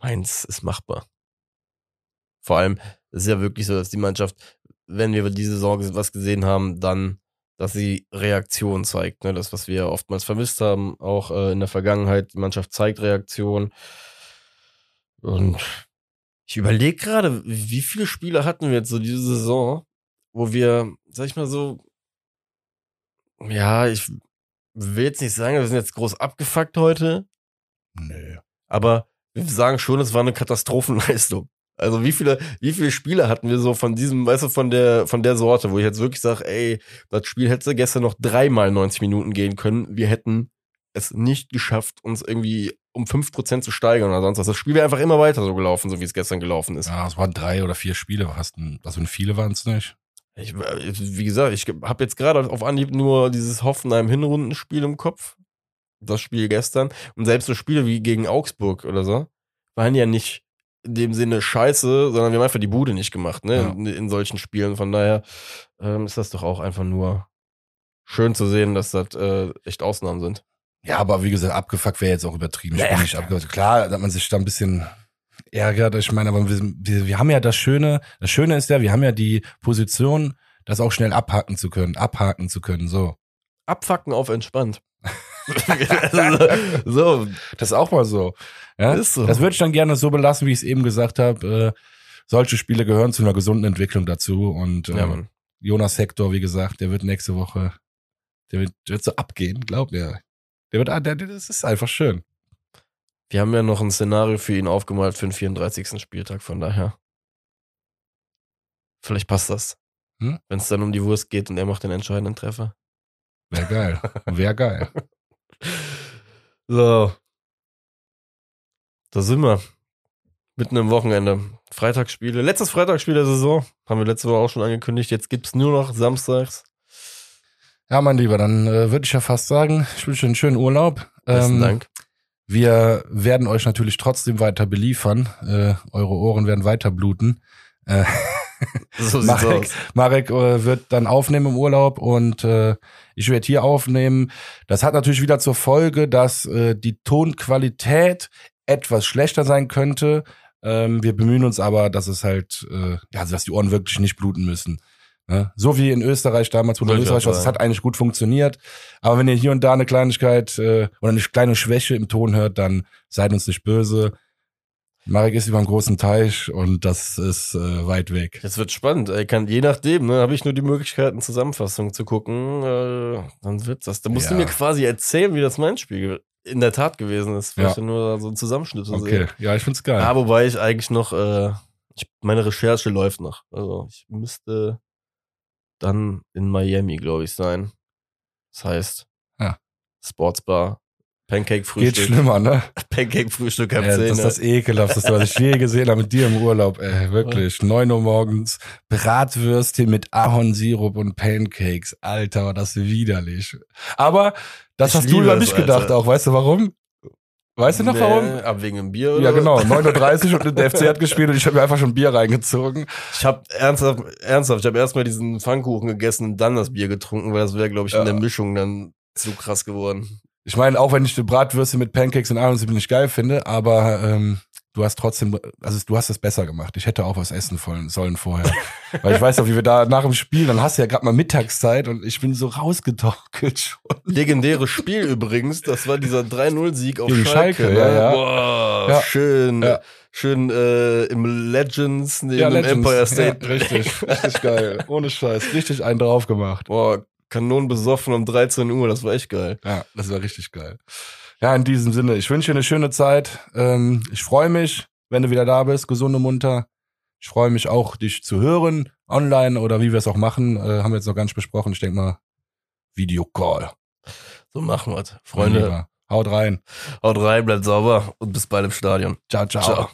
Mainz ist machbar. Vor allem, es ist ja wirklich so, dass die Mannschaft, wenn wir diese Saison was gesehen haben, dann, dass sie Reaktion zeigt. Ne? Das, was wir oftmals vermisst haben, auch äh, in der Vergangenheit. Die Mannschaft zeigt Reaktion. Und ich überlege gerade, wie viele Spiele hatten wir jetzt so diese Saison, wo wir, sag ich mal so, ja, ich will jetzt nicht sagen, wir sind jetzt groß abgefuckt heute, Nö. aber wir sagen schon, es war eine Katastrophenleistung. Also wie viele, wie viele Spiele hatten wir so von diesem, weißt du, von der, von der Sorte, wo ich jetzt wirklich sage, ey, das Spiel hätte gestern noch dreimal 90 Minuten gehen können. Wir hätten es nicht geschafft, uns irgendwie um 5% zu steigern oder sonst was. Das Spiel wäre einfach immer weiter so gelaufen, so wie es gestern gelaufen ist. Ja, es waren drei oder vier Spiele. Du, also viele waren es nicht. Ich, wie gesagt, ich habe jetzt gerade auf Anhieb nur dieses Hoffenheim-Hinrundenspiel im Kopf. Das Spiel gestern. Und selbst so Spiele wie gegen Augsburg oder so, waren ja nicht in dem Sinne scheiße, sondern wir haben einfach die Bude nicht gemacht, ne? Ja. In, in solchen Spielen. Von daher ähm, ist das doch auch einfach nur schön zu sehen, dass das äh, echt Ausnahmen sind. Ja, aber wie gesagt, abgefuckt wäre jetzt auch übertrieben. Ich Ja, bin ja. nicht abgefuckt. Klar, dass man sich da ein bisschen ärgert. Ich meine, aber wir, wir, wir haben ja das Schöne, das Schöne ist ja, wir haben ja die Position, das auch schnell abhaken zu können, abhaken zu können, so. Abfacken auf entspannt. so, Das ist auch mal so. Ja? ist so. Das würde ich dann gerne so belassen, wie ich es eben gesagt habe. Äh, solche Spiele gehören zu einer gesunden Entwicklung dazu. Und äh, ja. Jonas Hector, wie gesagt, der wird nächste Woche, der wird, der wird so abgehen, glaub mir. Der wird, ah, der, der, das ist einfach schön. Wir haben ja noch ein Szenario für ihn aufgemalt für den 34. Spieltag, von daher. Vielleicht passt das. Hm? Wenn es dann um die Wurst geht und er macht den entscheidenden Treffer. Wäre geil. Wäre geil. So. Da sind wir. Mitten im Wochenende. Freitagsspiele. Letztes Freitagsspiel der Saison. Haben wir letzte Woche auch schon angekündigt. Jetzt gibt's nur noch samstags. Ja, mein Lieber, dann äh, würde ich ja fast sagen, ich wünsche einen schönen Urlaub. Besten Ähm, Dank. Wir werden euch natürlich trotzdem weiter beliefern. Äh, eure Ohren werden weiter bluten. Äh, So Marek. Marek äh, wird dann aufnehmen im Urlaub und äh, ich werde hier aufnehmen. Das hat natürlich wieder zur Folge, dass äh, die Tonqualität etwas schlechter sein könnte. Ähm, wir bemühen uns aber, dass es halt, äh, ja, also dass die Ohren wirklich nicht bluten müssen. Ne? So wie in Österreich damals, wo du in Österreich warst, es hat eigentlich gut funktioniert. Aber wenn ihr hier und da eine Kleinigkeit äh, oder eine kleine Schwäche im Ton hört, dann seid uns nicht böse. Marek ist über einen großen Teich und das ist äh, weit weg. Jetzt wird spannend. Ey, kann, je nachdem, ne, habe ich nur die Möglichkeit, eine Zusammenfassung zu gucken. Äh, dann wird das. Da musst du Ja. mir quasi erzählen, wie das mein Spiel in der Tat gewesen ist. Weil Ja. ich nur so einen Zusammenschnitt zu Okay, sehen. ja, ich find's geil. Ja, wobei ich eigentlich noch, äh, ich, meine Recherche läuft noch. Also ich müsste dann in Miami, glaube ich, sein. Das heißt. Sportsbar, Pancake-Frühstück. Geht schlimmer, ne? Pancake-Frühstück ab Ja, 10. das ist das ekelhafteste, was ich je gesehen habe mit dir im Urlaub. Ey, wirklich. 9 Uhr morgens, Bratwürstchen mit Ahornsirup und Pancakes. Alter, war das widerlich. Aber das Ich hast du über mich gedacht Alter. auch. Weißt du warum? Weißt du noch Nee, warum? Ab wegen dem Bier oder? Ja, genau. 9.30 Uhr und der FC hat gespielt und ich habe mir einfach schon Bier reingezogen. Ich habe ernsthaft, ernsthaft, ich habe erstmal diesen Pfannkuchen gegessen und dann das Bier getrunken, weil das wäre, glaube ich, in Ja. der Mischung dann zu krass geworden. Ich meine, auch wenn ich die Bratwürste mit Pancakes und Ahornsirup nicht geil finde, aber ähm, du hast trotzdem, also du hast es besser gemacht. Ich hätte auch was essen sollen vorher. Weil ich weiß noch, wie wir da nach dem Spiel, dann hast du ja gerade mal Mittagszeit und ich bin so rausgetorkelt schon. Legendäres Spiel übrigens, das war dieser 3-0-Sieg auf Gegen Schalke. Schalke, ne? ja, ja. Boah, Ja. schön, Ja. schön äh, im Legends neben dem Empire State. Ja, richtig, richtig geil. Ohne Scheiß. Richtig einen drauf gemacht. Boah, Kanonen besoffen um 13 Uhr, das war echt geil. Ja, das war richtig geil. Ja, in diesem Sinne, ich wünsche dir eine schöne Zeit. Ähm, ich freue mich, wenn du wieder da bist, gesund und munter. Ich freue mich auch, dich zu hören, online oder wie wir es auch machen. Äh, haben wir jetzt noch gar nicht besprochen. Ich denke mal, Videocall. So machen wir's. Freunde, Freunde, haut rein. haut rein, bleibt sauber und bis bald im Stadion. Ciao, ciao. Ciao.